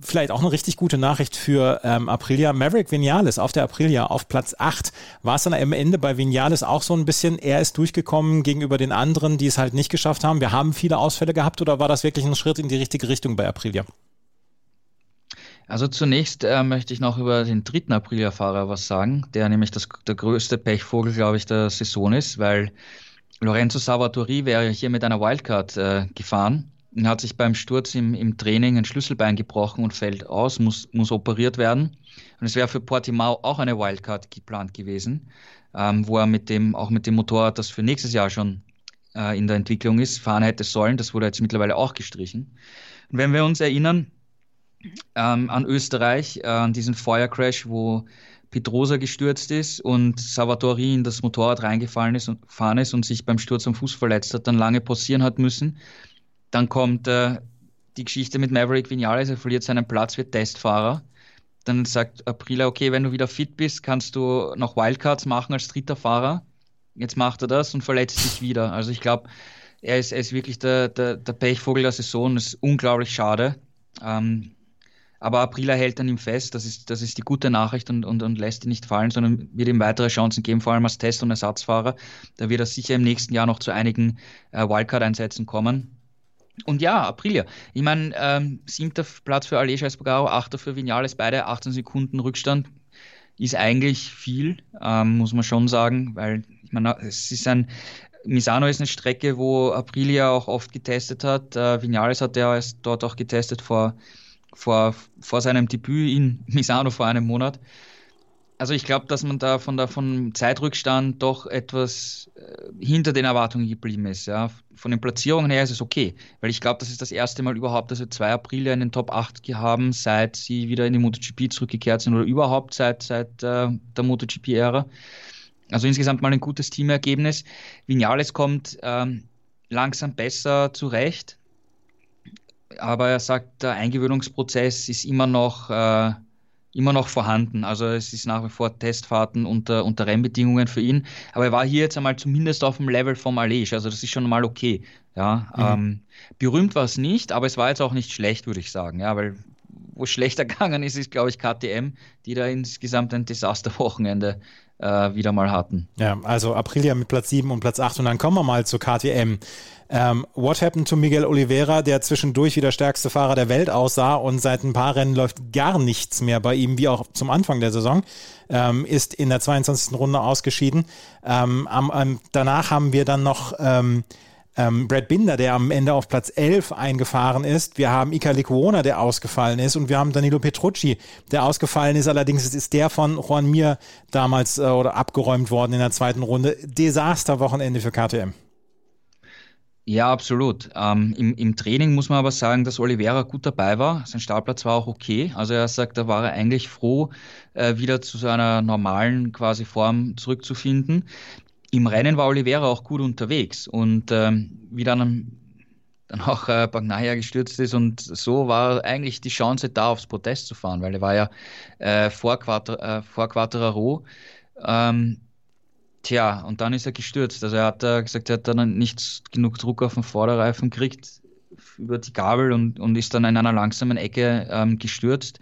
vielleicht auch eine richtig gute Nachricht für ähm, Aprilia. Maverick Vinales auf der Aprilia auf Platz 8. War es dann am Ende bei Vinales auch so ein bisschen, er ist durchgekommen gegenüber den anderen, die es halt nicht geschafft haben? Wir haben viele Ausfälle gehabt oder war das wirklich ein Schritt in die richtige Richtung bei Aprilia? Also zunächst äh, möchte ich noch über den dritten Aprilia-Fahrer was sagen, der nämlich das, der größte Pechvogel, glaube ich, der Saison ist, weil Lorenzo Salvatori wäre hier mit einer Wildcard äh, gefahren hat sich beim Sturz im, im Training ein Schlüsselbein gebrochen und fällt aus, muss, muss operiert werden. Und es wäre für Portimao auch eine Wildcard geplant gewesen, ähm, wo er mit dem, auch mit dem Motorrad, das für nächstes Jahr schon äh, in der Entwicklung ist, fahren hätte sollen. Das wurde jetzt mittlerweile auch gestrichen. Und wenn wir uns erinnern ähm, an Österreich, äh, an diesen Feuercrash, wo Pedrosa gestürzt ist und Salvatori in das Motorrad reingefallen ist und ist und sich beim Sturz am Fuß verletzt hat, dann lange pausieren hat müssen. Dann kommt äh, die Geschichte mit Maverick Vinales, er verliert seinen Platz, wird Testfahrer. Dann sagt Aprila, okay, wenn du wieder fit bist, kannst du noch Wildcards machen als dritter Fahrer. Jetzt macht er das und verletzt sich wieder. Also ich glaube, er ist, er ist wirklich der, der, der Pechvogel der Saison. Das ist unglaublich schade. Ähm, aber Aprila hält an ihm fest, das ist, das ist die gute Nachricht und, und, und lässt ihn nicht fallen, sondern wird ihm weitere Chancen geben, vor allem als Test- und Ersatzfahrer. Da wird er sicher im nächsten Jahr noch zu einigen äh, Wildcard-Einsätzen kommen. Und ja, Aprilia. Ich meine, ähm, siebter Platz für Aleix Espargaro, achter für Vinales, beide 18 Sekunden Rückstand ist eigentlich viel, ähm, muss man schon sagen, weil ich meine, es ist ein Misano ist eine Strecke, wo Aprilia auch oft getestet hat. Äh, Vinales hat ja dort auch getestet vor vor, vor seinem Debüt in Misano vor einem Monat. Also ich glaube, dass man da von der vom Zeitrückstand doch etwas äh, hinter den Erwartungen geblieben ist. Ja. Von den Platzierungen her ist es okay, weil ich glaube, das ist das erste Mal überhaupt, dass wir zwei Aprilia in den Top 8 haben, seit sie wieder in die MotoGP zurückgekehrt sind oder überhaupt seit, seit äh, der MotoGP-Ära. Also insgesamt mal ein gutes Teamergebnis. Vinales kommt ähm, langsam besser zurecht, aber er sagt, der Eingewöhnungsprozess ist immer noch äh, immer noch vorhanden. Also es ist nach wie vor Testfahrten unter, unter Rennbedingungen für ihn. Aber er war hier jetzt einmal zumindest auf dem Level vom Alej. Also das ist schon mal okay. Ja, mhm. ähm, berühmt war es nicht, aber es war jetzt auch nicht schlecht, würde ich sagen. Ja, weil wo es schlechter gegangen ist, ist, glaube ich, KTM, die da insgesamt ein Desasterwochenende äh, wieder mal hatten. Ja, also Aprilia mit Platz 7 und Platz 8 und dann kommen wir mal zu KTM. Ähm, what happened to Miguel Oliveira, der zwischendurch wie der stärkste Fahrer der Welt aussah und seit ein paar Rennen läuft gar nichts mehr bei ihm, wie auch zum Anfang der Saison, ähm, ist in der 22. Runde ausgeschieden. Ähm, am, danach haben wir dann noch ähm, Brad Binder, der am Ende auf Platz 11 eingefahren ist. Wir haben Ika Likuona, der ausgefallen ist. Und wir haben Danilo Petrucci, der ausgefallen ist. Allerdings ist der von Juan Mir damals äh, oder abgeräumt worden in der zweiten Runde. Desasterwochenende für KTM. Ja, absolut. Ähm, im, im, Training muss man aber sagen, dass Oliveira gut dabei war. Sein Startplatz war auch okay. Also er sagt, da war er eigentlich froh, äh, wieder zu seiner normalen quasi Form zurückzufinden im Rennen war Oliveira auch gut unterwegs und ähm, wie dann, dann auch äh, Bagnaia gestürzt ist und so war eigentlich die Chance da, aufs Protest zu fahren, weil er war ja äh, vor, Quater, äh, vor Quattraro. Ähm, tja, und dann ist er gestürzt. Also er hat äh, gesagt, er hat dann nicht genug Druck auf den Vorderreifen gekriegt über die Gabel und, und ist dann in einer langsamen Ecke ähm, gestürzt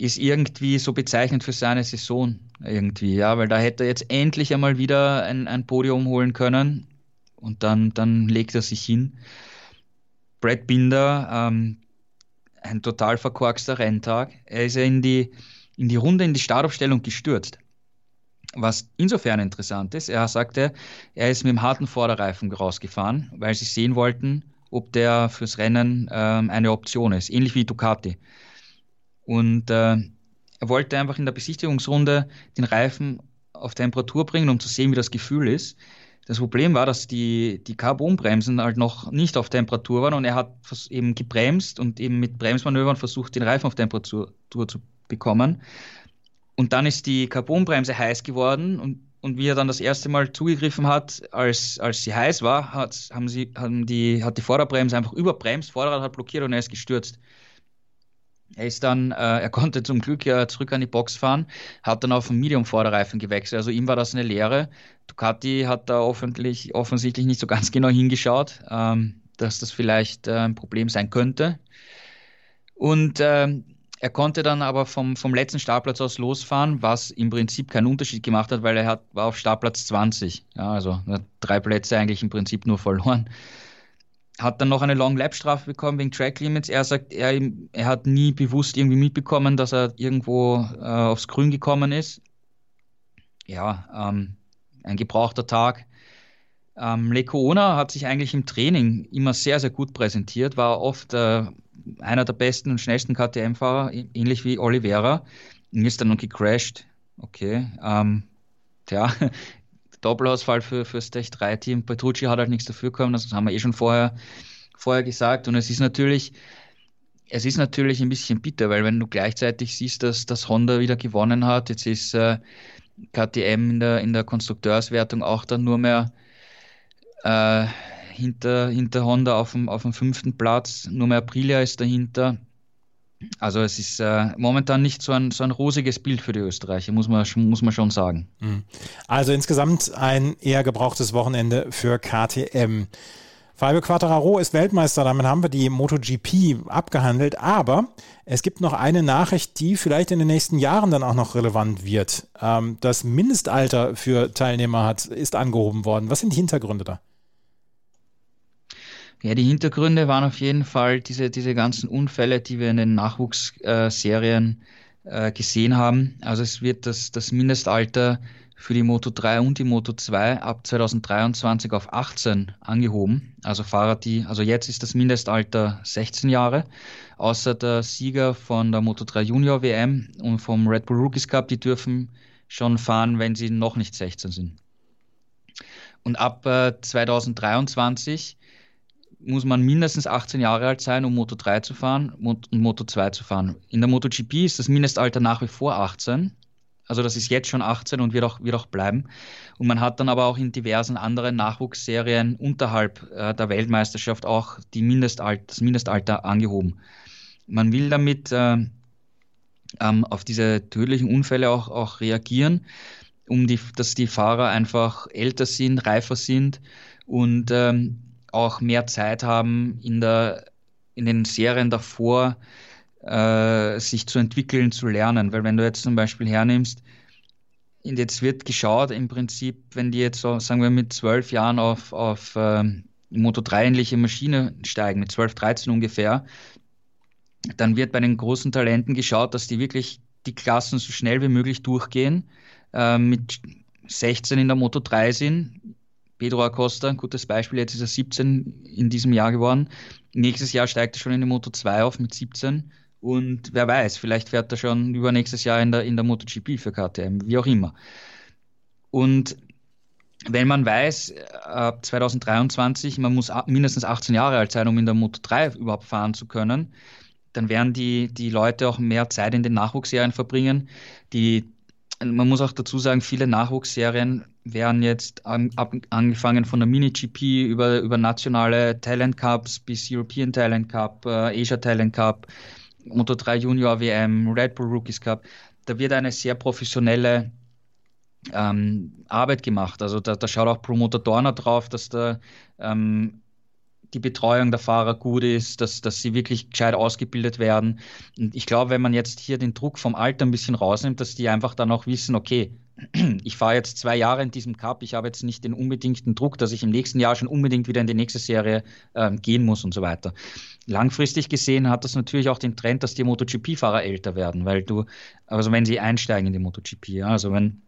ist irgendwie so bezeichnend für seine Saison irgendwie, ja, weil da hätte er jetzt endlich einmal wieder ein, ein Podium holen können und dann, dann legt er sich hin. Brad Binder, ähm, ein total verkorkster Renntag. Er ist ja in die, in die Runde, in die Startaufstellung gestürzt. Was insofern interessant ist, er sagte, er ist mit dem harten Vorderreifen rausgefahren, weil sie sehen wollten, ob der fürs Rennen ähm, eine Option ist, ähnlich wie Ducati. Und äh, er wollte einfach in der Besichtigungsrunde den Reifen auf Temperatur bringen, um zu sehen, wie das Gefühl ist. Das Problem war, dass die, die Carbonbremsen halt noch nicht auf Temperatur waren und er hat eben gebremst und eben mit Bremsmanövern versucht, den Reifen auf Temperatur zu bekommen. Und dann ist die Carbonbremse heiß geworden und, und wie er dann das erste Mal zugegriffen hat, als, als sie heiß war, hat, haben sie, haben die, hat die Vorderbremse einfach überbremst, Vorderrad hat blockiert und er ist gestürzt. Er ist dann, äh, er konnte zum Glück ja zurück an die Box fahren, hat dann auf den Medium-Vorderreifen gewechselt. Also ihm war das eine Lehre. Ducati hat da offensichtlich, nicht so ganz genau hingeschaut, ähm, dass das vielleicht äh, ein Problem sein könnte. Und ähm, er konnte dann aber vom, vom letzten Startplatz aus losfahren, was im Prinzip keinen Unterschied gemacht hat, weil er hat, war auf Startplatz 20. Ja, also drei Plätze eigentlich im Prinzip nur verloren hat dann noch eine Long Lap Strafe bekommen wegen Track Limits. Er sagt, er, er hat nie bewusst irgendwie mitbekommen, dass er irgendwo äh, aufs Grün gekommen ist. Ja, ähm, ein gebrauchter Tag. Ähm, Lecoona hat sich eigentlich im Training immer sehr, sehr gut präsentiert, war oft äh, einer der besten und schnellsten KTM-Fahrer, ähnlich wie Oliveira. Und ist dann noch gecrashed. Okay. Ähm, tja, Doppelausfall für, für das Tech 3-Team. Petrucci hat halt nichts dafür gekommen, das haben wir eh schon vorher, vorher gesagt. Und es ist natürlich, es ist natürlich ein bisschen bitter, weil wenn du gleichzeitig siehst, dass, dass Honda wieder gewonnen hat, jetzt ist äh, KTM in der, in der Konstrukteurswertung auch dann nur mehr äh, hinter, hinter Honda auf dem, auf dem fünften Platz, nur mehr Aprilia ist dahinter. Also es ist äh, momentan nicht so ein, so ein rosiges Bild für die Österreicher, muss man, muss man schon sagen. Mhm. Also insgesamt ein eher gebrauchtes Wochenende für KTM. Fabio Quattararo ist Weltmeister, damit haben wir die MotoGP abgehandelt, aber es gibt noch eine Nachricht, die vielleicht in den nächsten Jahren dann auch noch relevant wird. Ähm, das Mindestalter für Teilnehmer hat, ist angehoben worden. Was sind die Hintergründe da? Ja, die Hintergründe waren auf jeden Fall diese, diese ganzen Unfälle, die wir in den Nachwuchsserien äh, gesehen haben. Also es wird das, das Mindestalter für die Moto 3 und die Moto 2 ab 2023 auf 18 angehoben. Also Fahrer, die, also jetzt ist das Mindestalter 16 Jahre, außer der Sieger von der Moto 3 Junior WM und vom Red Bull Rookies Cup, die dürfen schon fahren, wenn sie noch nicht 16 sind. Und ab äh, 2023 muss man mindestens 18 Jahre alt sein, um Moto 3 zu fahren und Moto 2 zu fahren. In der MotoGP ist das Mindestalter nach wie vor 18 also das ist jetzt schon 18 und wird auch, wird auch bleiben. Und man hat dann aber auch in diversen anderen Nachwuchsserien unterhalb äh, der Weltmeisterschaft auch die Mindestalter, das Mindestalter angehoben. Man will damit äh, ähm, auf diese tödlichen Unfälle auch, auch reagieren, um die, dass die Fahrer einfach älter sind, reifer sind und ähm, auch mehr Zeit haben in, der, in den Serien davor, äh, sich zu entwickeln, zu lernen. Weil wenn du jetzt zum Beispiel hernimmst, und jetzt wird geschaut, im Prinzip, wenn die jetzt so, sagen wir, mit zwölf Jahren auf, auf ähm, Moto 3-ähnliche Maschine steigen, mit 12, 13 ungefähr, dann wird bei den großen Talenten geschaut, dass die wirklich die Klassen so schnell wie möglich durchgehen, äh, mit 16 in der Moto 3 sind. Pedro Acosta, ein gutes Beispiel, jetzt ist er 17 in diesem Jahr geworden. Nächstes Jahr steigt er schon in die Moto 2 auf mit 17 und wer weiß, vielleicht fährt er schon übernächstes Jahr in der, in der MotoGP für KTM, wie auch immer. Und wenn man weiß, ab 2023, man muss mindestens 18 Jahre alt sein, um in der Moto 3 überhaupt fahren zu können, dann werden die, die Leute auch mehr Zeit in den Nachwuchsserien verbringen. Die, man muss auch dazu sagen, viele Nachwuchsserien werden jetzt an, ab, angefangen von der Mini-GP über, über nationale Talent Cups bis European Talent Cup, äh, Asia Talent Cup, Moto 3 Junior WM, Red Bull Rookies Cup, da wird eine sehr professionelle ähm, Arbeit gemacht. Also da, da, schaut auch Promoter Dorner drauf, dass da ähm, die Betreuung der Fahrer gut ist, dass, dass sie wirklich gescheit ausgebildet werden. Und ich glaube, wenn man jetzt hier den Druck vom Alter ein bisschen rausnimmt, dass die einfach dann auch wissen, okay, ich fahre jetzt zwei Jahre in diesem Cup, ich habe jetzt nicht den unbedingten Druck, dass ich im nächsten Jahr schon unbedingt wieder in die nächste Serie äh, gehen muss und so weiter. Langfristig gesehen hat das natürlich auch den Trend, dass die MotoGP-Fahrer älter werden, weil du, also wenn sie einsteigen in die MotoGP, ja, also wenn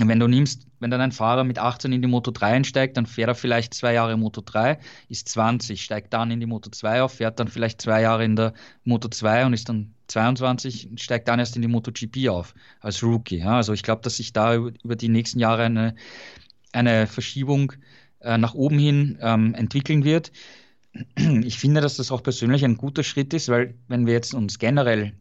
wenn du nimmst, wenn dann ein Fahrer mit 18 in die Moto 3 einsteigt, dann fährt er vielleicht zwei Jahre Moto 3, ist 20, steigt dann in die Moto 2 auf, fährt dann vielleicht zwei Jahre in der Moto 2 und ist dann 22 und steigt dann erst in die Moto GP auf als Rookie. Ja, also ich glaube, dass sich da über die nächsten Jahre eine, eine Verschiebung äh, nach oben hin ähm, entwickeln wird. Ich finde, dass das auch persönlich ein guter Schritt ist, weil wenn wir jetzt uns generell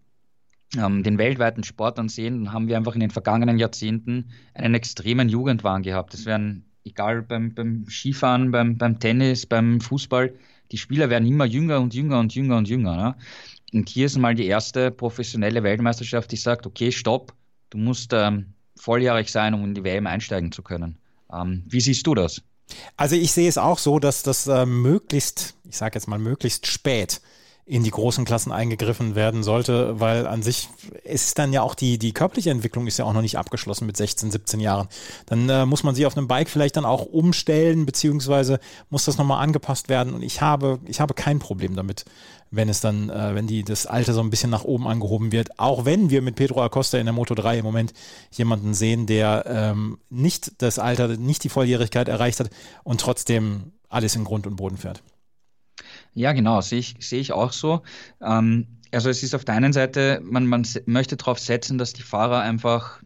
ähm, den weltweiten Sport ansehen, dann haben wir einfach in den vergangenen Jahrzehnten einen extremen Jugendwahn gehabt. Das werden, egal beim, beim Skifahren, beim, beim Tennis, beim Fußball, die Spieler werden immer jünger und jünger und jünger und jünger. Ne? Und hier ist mal die erste professionelle Weltmeisterschaft, die sagt, okay, stopp, du musst ähm, volljährig sein, um in die WM einsteigen zu können. Ähm, wie siehst du das? Also ich sehe es auch so, dass das äh, möglichst, ich sage jetzt mal möglichst spät in die großen Klassen eingegriffen werden sollte, weil an sich ist dann ja auch die, die körperliche Entwicklung ist ja auch noch nicht abgeschlossen mit 16, 17 Jahren. Dann äh, muss man sich auf einem Bike vielleicht dann auch umstellen, beziehungsweise muss das nochmal angepasst werden. Und ich habe, ich habe kein Problem damit, wenn es dann, äh, wenn die, das Alter so ein bisschen nach oben angehoben wird. Auch wenn wir mit Pedro Acosta in der Moto 3 im Moment jemanden sehen, der ähm, nicht das Alter, nicht die Volljährigkeit erreicht hat und trotzdem alles in Grund und Boden fährt. Ja, genau, sehe ich, sehe ich auch so. Ähm, also es ist auf der einen Seite, man, man möchte darauf setzen, dass die Fahrer einfach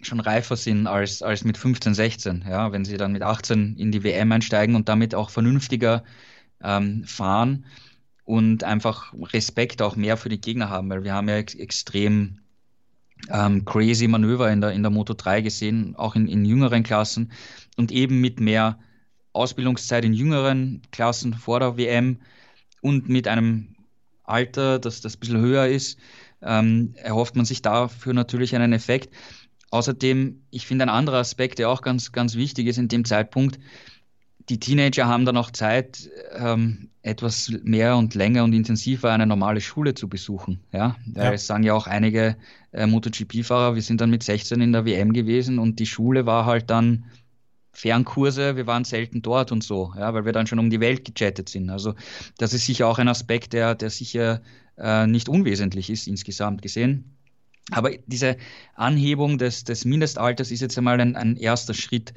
schon reifer sind als, als mit 15, 16. Ja, wenn sie dann mit 18 in die WM einsteigen und damit auch vernünftiger ähm, fahren und einfach Respekt auch mehr für die Gegner haben, weil wir haben ja ex extrem ähm, crazy Manöver in der, in der Moto 3 gesehen, auch in, in jüngeren Klassen und eben mit mehr Ausbildungszeit in jüngeren Klassen vor der WM und mit einem Alter, das das ein bisschen höher ist, ähm, erhofft man sich dafür natürlich einen Effekt. Außerdem, ich finde ein anderer Aspekt, der auch ganz, ganz wichtig ist in dem Zeitpunkt, die Teenager haben dann auch Zeit, ähm, etwas mehr und länger und intensiver eine normale Schule zu besuchen. Ja, ja. es sagen ja auch einige äh, MotoGP-Fahrer, wir sind dann mit 16 in der WM gewesen und die Schule war halt dann Fernkurse, wir waren selten dort und so, ja, weil wir dann schon um die Welt gechattet sind. Also das ist sicher auch ein Aspekt, der, der sicher äh, nicht unwesentlich ist insgesamt gesehen. Aber diese Anhebung des, des Mindestalters ist jetzt einmal ein, ein erster Schritt.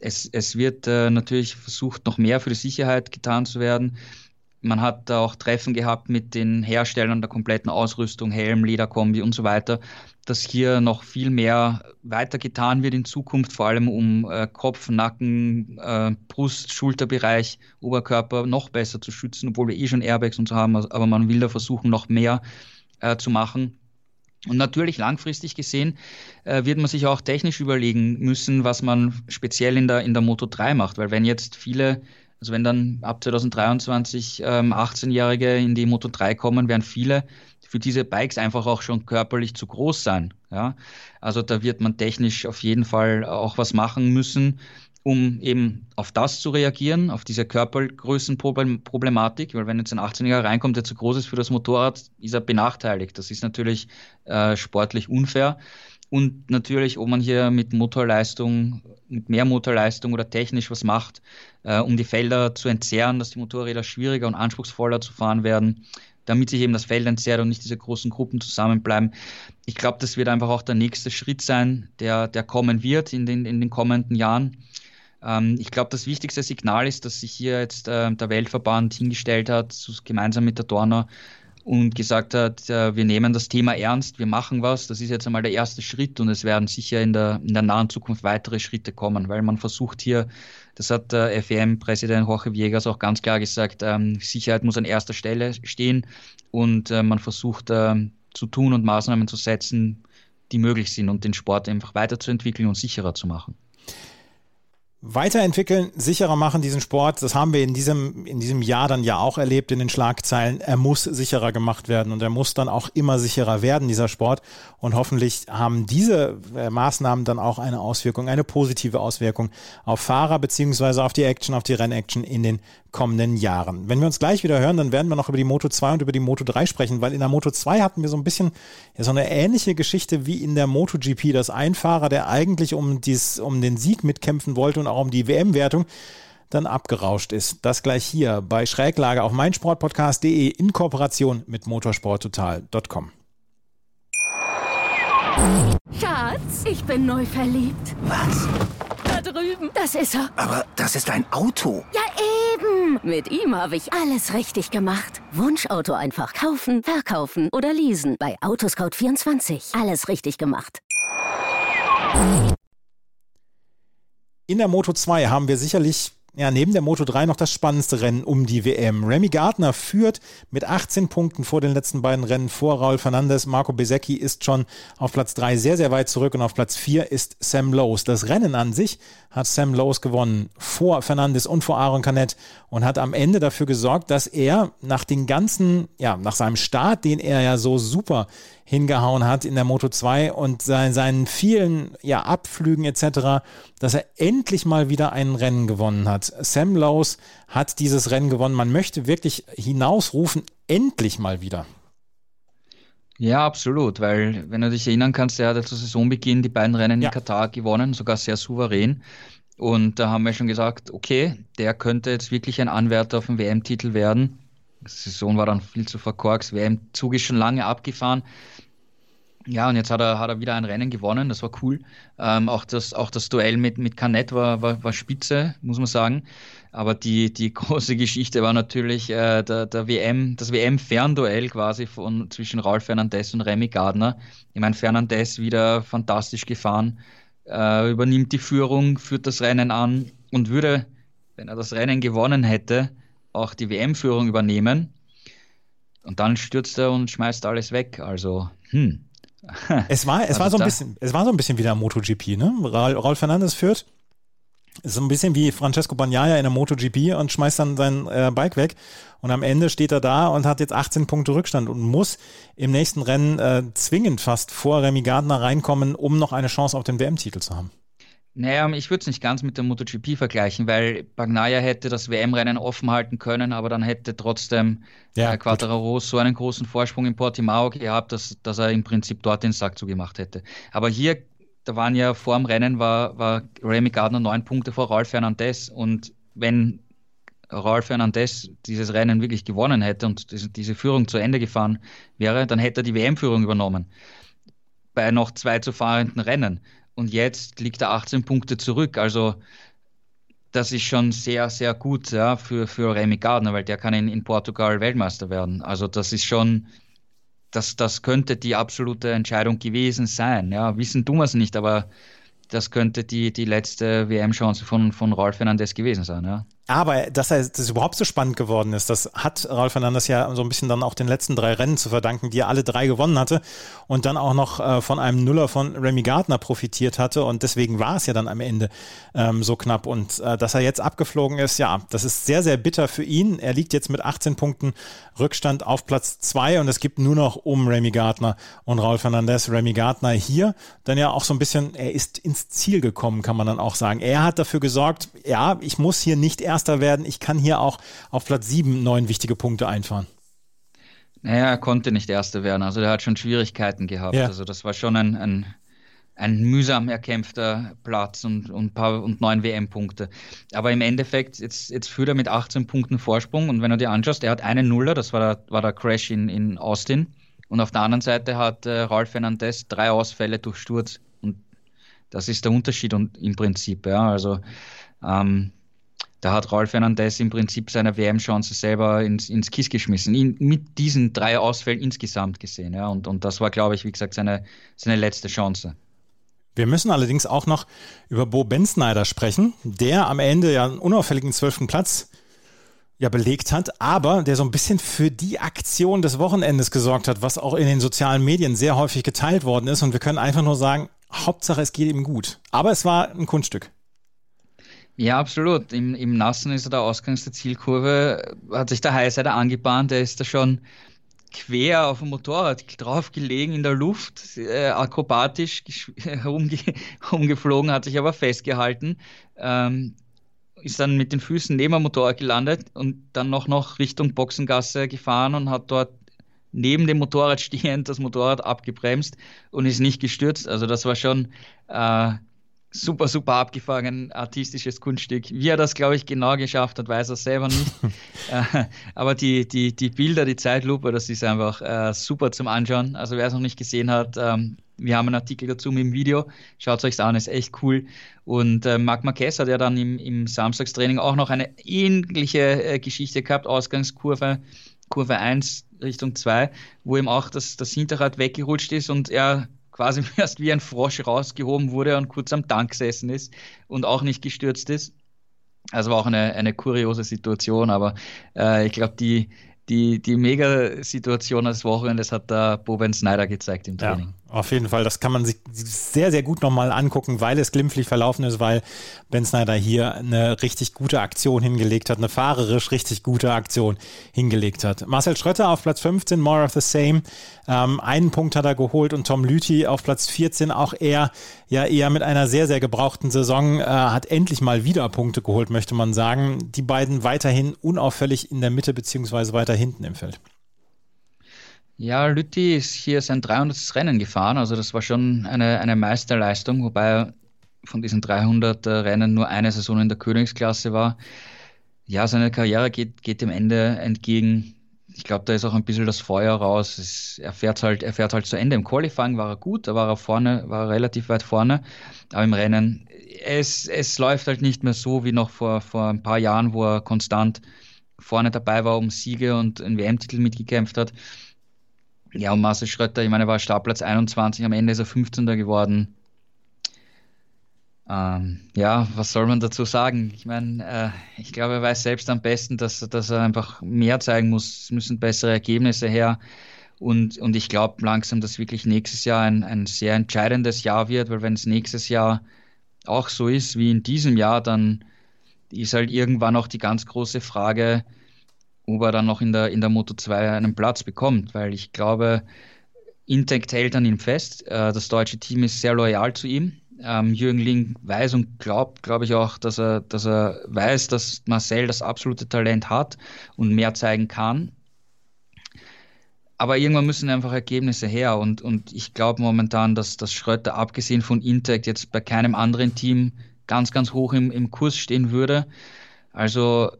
Es, es wird äh, natürlich versucht, noch mehr für die Sicherheit getan zu werden. Man hat auch Treffen gehabt mit den Herstellern der kompletten Ausrüstung, Helm, Lederkombi und so weiter, dass hier noch viel mehr weiter getan wird in Zukunft, vor allem um äh, Kopf, Nacken, äh, Brust, Schulterbereich, Oberkörper noch besser zu schützen, obwohl wir eh schon Airbags und so haben, aber man will da versuchen, noch mehr äh, zu machen. Und natürlich langfristig gesehen äh, wird man sich auch technisch überlegen müssen, was man speziell in der, in der Moto 3 macht, weil wenn jetzt viele, also wenn dann ab 2023 ähm, 18-Jährige in die Moto 3 kommen, werden viele für diese Bikes einfach auch schon körperlich zu groß sein. Ja? Also da wird man technisch auf jeden Fall auch was machen müssen, um eben auf das zu reagieren, auf diese Körpergrößenproblematik, weil wenn jetzt ein 18-Jähriger reinkommt, der zu groß ist für das Motorrad, ist er benachteiligt. Das ist natürlich äh, sportlich unfair. Und natürlich, ob man hier mit Motorleistung, mit mehr Motorleistung oder technisch was macht, äh, um die Felder zu entzerren, dass die Motorräder schwieriger und anspruchsvoller zu fahren werden, damit sich eben das Feld entzerrt und nicht diese großen Gruppen zusammenbleiben. Ich glaube, das wird einfach auch der nächste Schritt sein, der, der kommen wird in den, in den kommenden Jahren. Ähm, ich glaube, das wichtigste Signal ist, dass sich hier jetzt äh, der Weltverband hingestellt hat, gemeinsam mit der Dorner und gesagt hat, äh, wir nehmen das Thema ernst, wir machen was. Das ist jetzt einmal der erste Schritt und es werden sicher in der, in der nahen Zukunft weitere Schritte kommen, weil man versucht hier, das hat der FEM-Präsident Jorge Viegas auch ganz klar gesagt, ähm, Sicherheit muss an erster Stelle stehen und äh, man versucht äh, zu tun und Maßnahmen zu setzen, die möglich sind und den Sport einfach weiterzuentwickeln und sicherer zu machen weiterentwickeln, sicherer machen diesen Sport. Das haben wir in diesem, in diesem Jahr dann ja auch erlebt in den Schlagzeilen. Er muss sicherer gemacht werden und er muss dann auch immer sicherer werden, dieser Sport. Und hoffentlich haben diese äh, Maßnahmen dann auch eine Auswirkung, eine positive Auswirkung auf Fahrer beziehungsweise auf die Action, auf die Rennaction in den kommenden Jahren. Wenn wir uns gleich wieder hören, dann werden wir noch über die Moto 2 und über die Moto 3 sprechen, weil in der Moto 2 hatten wir so ein bisschen ja, so eine ähnliche Geschichte wie in der Moto GP, dass ein Fahrer, der eigentlich um, dies, um den Sieg mitkämpfen wollte und auch um die WM-Wertung, dann abgerauscht ist. Das gleich hier bei Schräglage auf meinsportpodcast.de in Kooperation mit motorsporttotal.com. Schatz, ich bin neu verliebt. Was? Da drüben. Das ist er. Aber das ist ein Auto. Ja, eben. Mit ihm habe ich alles richtig gemacht. Wunschauto einfach kaufen, verkaufen oder leasen. Bei Autoscout24. Alles richtig gemacht. In der Moto 2 haben wir sicherlich ja, neben der Moto 3 noch das spannendste Rennen um die WM. Remy Gardner führt mit 18 Punkten vor den letzten beiden Rennen vor Raul Fernandes. Marco Besecchi ist schon auf Platz 3 sehr, sehr weit zurück und auf Platz 4 ist Sam Lowes. Das Rennen an sich hat Sam Lowes gewonnen vor Fernandes und vor Aaron Canet und hat am Ende dafür gesorgt, dass er nach den ganzen, ja, nach seinem Start, den er ja so super hingehauen hat in der Moto 2 und sein, seinen vielen ja, Abflügen etc., dass er endlich mal wieder ein Rennen gewonnen hat. Sam Lowes hat dieses Rennen gewonnen. Man möchte wirklich hinausrufen, endlich mal wieder. Ja, absolut, weil wenn du dich erinnern kannst, er hat zu Saisonbeginn die beiden Rennen ja. in Katar gewonnen, sogar sehr souverän. Und da haben wir schon gesagt, okay, der könnte jetzt wirklich ein Anwärter auf den WM-Titel werden. Die Saison war dann viel zu verkorkst, WM-Zug ist schon lange abgefahren. Ja, und jetzt hat er, hat er wieder ein Rennen gewonnen, das war cool. Ähm, auch, das, auch das Duell mit, mit Canet war, war, war spitze, muss man sagen. Aber die, die große Geschichte war natürlich äh, der, der WM, das WM-Fernduell quasi von, zwischen Ralf Fernandez und Remy Gardner. Ich meine, Fernandez wieder fantastisch gefahren, äh, übernimmt die Führung, führt das Rennen an und würde, wenn er das Rennen gewonnen hätte, auch die WM-Führung übernehmen. Und dann stürzt er und schmeißt alles weg. Also, hm, es war, es also war so ein bisschen, es war so ein bisschen wie der MotoGP, ne? Raul Fernandes führt. Ist so ein bisschen wie Francesco Bagnaia in der MotoGP und schmeißt dann sein äh, Bike weg. Und am Ende steht er da und hat jetzt 18 Punkte Rückstand und muss im nächsten Rennen äh, zwingend fast vor Remy Gardner reinkommen, um noch eine Chance auf den WM-Titel zu haben. Naja, ich würde es nicht ganz mit der MotoGP vergleichen, weil Bagnaia hätte das WM-Rennen offen halten können, aber dann hätte trotzdem ja, äh, Quattararo so einen großen Vorsprung in Portimao gehabt, dass, dass er im Prinzip dort den Sack zugemacht hätte. Aber hier, da waren ja vor dem Rennen, war, war Remy Gardner neun Punkte vor Ralf Fernandez und wenn Ralf Fernandez dieses Rennen wirklich gewonnen hätte und diese Führung zu Ende gefahren wäre, dann hätte er die WM-Führung übernommen bei noch zwei zu fahrenden Rennen. Und jetzt liegt er 18 Punkte zurück. Also das ist schon sehr, sehr gut ja, für, für Remy Gardner, weil der kann in, in Portugal Weltmeister werden. Also das ist schon, das, das könnte die absolute Entscheidung gewesen sein. Ja, wissen tun wir es nicht, aber das könnte die, die letzte WM-Chance von, von Rolf Fernandes gewesen sein. Ja. Aber dass er das überhaupt so spannend geworden ist, das hat Ralf Fernandes ja so ein bisschen dann auch den letzten drei Rennen zu verdanken, die er alle drei gewonnen hatte und dann auch noch äh, von einem Nuller von Remy Gardner profitiert hatte und deswegen war es ja dann am Ende ähm, so knapp und äh, dass er jetzt abgeflogen ist, ja, das ist sehr, sehr bitter für ihn. Er liegt jetzt mit 18 Punkten Rückstand auf Platz zwei und es gibt nur noch um Remy Gardner und Raul Fernandes. Remy Gardner hier, dann ja auch so ein bisschen, er ist ins Ziel gekommen, kann man dann auch sagen. Er hat dafür gesorgt, ja, ich muss hier nicht erst Erster werden. Ich kann hier auch auf Platz 7 neun wichtige Punkte einfahren. Naja, er konnte nicht Erster werden. Also der hat schon Schwierigkeiten gehabt. Ja. Also das war schon ein, ein, ein mühsam erkämpfter Platz und, und, paar, und neun WM-Punkte. Aber im Endeffekt, jetzt, jetzt führt er mit 18 Punkten Vorsprung. Und wenn du dir anschaust, er hat einen Nuller, das war der, war der Crash in, in Austin. Und auf der anderen Seite hat äh, Ralf Fernandez drei Ausfälle durch Sturz. Und das ist der Unterschied und, im Prinzip. Ja. Also ähm, da hat Raul Fernandez im Prinzip seine WM-Chance selber ins, ins Kiss geschmissen, ihn, mit diesen drei Ausfällen insgesamt gesehen. Ja, und, und das war, glaube ich, wie gesagt, seine, seine letzte Chance. Wir müssen allerdings auch noch über Bo Bensneider sprechen, der am Ende ja einen unauffälligen zwölften Platz ja belegt hat, aber der so ein bisschen für die Aktion des Wochenendes gesorgt hat, was auch in den sozialen Medien sehr häufig geteilt worden ist. Und wir können einfach nur sagen, Hauptsache es geht ihm gut. Aber es war ein Kunststück. Ja, absolut. Im, Im Nassen ist er der Ausgangs der Zielkurve, hat sich der Highsider angebahnt, der ist da schon quer auf dem Motorrad drauf gelegen in der Luft, äh, akrobatisch herumge herumgeflogen, hat sich aber festgehalten, ähm, ist dann mit den Füßen neben dem Motorrad gelandet und dann noch, noch Richtung Boxengasse gefahren und hat dort neben dem Motorrad stehend das Motorrad abgebremst und ist nicht gestürzt. Also das war schon äh, super, super abgefangen, artistisches Kunststück. Wie er das, glaube ich, genau geschafft hat, weiß er selber nicht. äh, aber die, die, die Bilder, die Zeitlupe, das ist einfach äh, super zum Anschauen. Also wer es noch nicht gesehen hat, ähm, wir haben einen Artikel dazu mit dem Video. Schaut es euch an, ist echt cool. Und äh, Marc Marquez hat ja dann im, im Samstagstraining auch noch eine ähnliche äh, Geschichte gehabt, Ausgangskurve, Kurve 1 Richtung 2, wo ihm auch das, das Hinterrad weggerutscht ist und er quasi erst wie ein Frosch rausgehoben wurde und kurz am Tank gesessen ist und auch nicht gestürzt ist. Also war auch eine, eine kuriose Situation, aber äh, ich glaube, die, die, die Mega-Situation des Wochenendes hat da Boben Snyder gezeigt im Training. Ja, auf jeden Fall, das kann man sich sehr, sehr gut nochmal angucken, weil es glimpflich verlaufen ist, weil Ben Snyder hier eine richtig gute Aktion hingelegt hat, eine fahrerisch richtig gute Aktion hingelegt hat. Marcel Schröter auf Platz 15, more of the same. Ähm, einen Punkt hat er geholt und Tom Lüthi auf Platz 14, auch er ja eher mit einer sehr, sehr gebrauchten Saison, äh, hat endlich mal wieder Punkte geholt, möchte man sagen. Die beiden weiterhin unauffällig in der Mitte beziehungsweise weiter hinten im Feld. Ja, Lütti ist hier sein 300. Rennen gefahren, also das war schon eine, eine Meisterleistung, wobei von diesen 300 Rennen nur eine Saison in der Königsklasse war. Ja, seine Karriere geht, geht dem Ende entgegen. Ich glaube, da ist auch ein bisschen das Feuer raus. Es, er, fährt halt, er fährt halt zu Ende. Im Qualifying war er gut, da war er vorne, war er relativ weit vorne. Aber im Rennen, es, es läuft halt nicht mehr so wie noch vor, vor ein paar Jahren, wo er konstant vorne dabei war, um Siege und einen WM-Titel mitgekämpft hat. Ja, und Marcel Schröter, ich meine, er war Startplatz 21, am Ende ist er 15. geworden. Ähm, ja, was soll man dazu sagen? Ich meine, äh, ich glaube, er weiß selbst am besten, dass, dass er einfach mehr zeigen muss. Es müssen bessere Ergebnisse her. Und, und ich glaube langsam, dass wirklich nächstes Jahr ein, ein sehr entscheidendes Jahr wird, weil wenn es nächstes Jahr auch so ist wie in diesem Jahr, dann ist halt irgendwann auch die ganz große Frage, ob er dann noch in der, in der Moto 2 einen Platz bekommt, weil ich glaube, Intact hält an ihm fest. Äh, das deutsche Team ist sehr loyal zu ihm. Ähm, Jürgen Ling weiß und glaubt, glaube ich auch, dass er, dass er weiß, dass Marcel das absolute Talent hat und mehr zeigen kann. Aber irgendwann müssen einfach Ergebnisse her und, und ich glaube momentan, dass, dass Schröter abgesehen von Intact jetzt bei keinem anderen Team ganz, ganz hoch im, im Kurs stehen würde. Also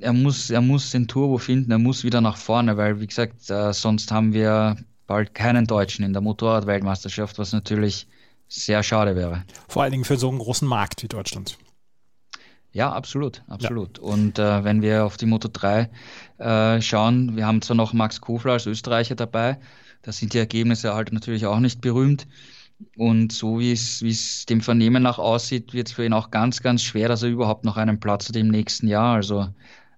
er muss, er muss den Turbo finden, er muss wieder nach vorne, weil wie gesagt, äh, sonst haben wir bald keinen Deutschen in der Motorradweltmeisterschaft, was natürlich sehr schade wäre. Vor allen Dingen für so einen großen Markt wie Deutschland. Ja, absolut, absolut. Ja. Und äh, wenn wir auf die Moto 3 äh, schauen, wir haben zwar noch Max Kofler als Österreicher dabei, da sind die Ergebnisse halt natürlich auch nicht berühmt. Und so wie es, wie es dem Vernehmen nach aussieht, wird es für ihn auch ganz, ganz schwer, dass er überhaupt noch einen Platz hat im nächsten Jahr. Also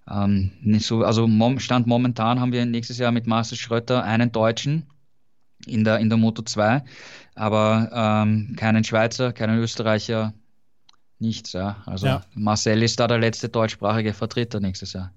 ähm, nicht so, also mom, Stand momentan haben wir nächstes Jahr mit Marcel Schröter einen Deutschen in der, in der Moto 2, aber ähm, keinen Schweizer, keinen Österreicher, nichts. Ja. Also ja. Marcel ist da der letzte deutschsprachige Vertreter nächstes Jahr.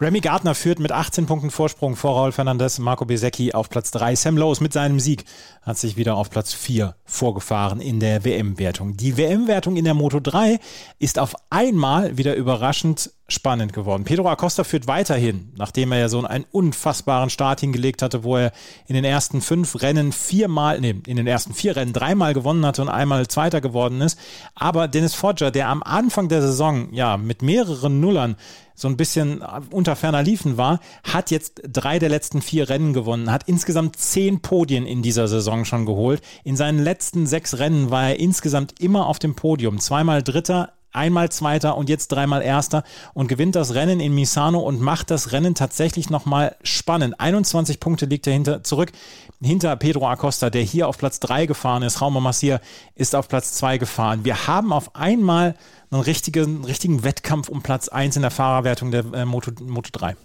Remy Gardner führt mit 18 Punkten Vorsprung vor Raul Fernandez, Marco Besecchi auf Platz 3. Sam Lowe mit seinem Sieg hat sich wieder auf Platz 4 vorgefahren in der WM-Wertung. Die WM-Wertung in der Moto 3 ist auf einmal wieder überraschend spannend geworden. Pedro Acosta führt weiterhin, nachdem er ja so einen unfassbaren Start hingelegt hatte, wo er in den ersten fünf Rennen viermal, nee, in den ersten vier Rennen dreimal gewonnen hatte und einmal Zweiter geworden ist. Aber Dennis Fogger, der am Anfang der Saison ja mit mehreren Nullern so ein bisschen unter ferner Liefen war, hat jetzt drei der letzten vier Rennen gewonnen, hat insgesamt zehn Podien in dieser Saison schon geholt. In seinen letzten sechs Rennen war er insgesamt immer auf dem Podium. Zweimal Dritter, einmal Zweiter und jetzt dreimal Erster und gewinnt das Rennen in Misano und macht das Rennen tatsächlich nochmal spannend. 21 Punkte liegt er hinter, zurück hinter Pedro Acosta, der hier auf Platz 3 gefahren ist. Rauma Massier ist auf Platz 2 gefahren. Wir haben auf einmal einen richtigen, richtigen Wettkampf um Platz 1 in der Fahrerwertung der äh, Moto, Moto 3.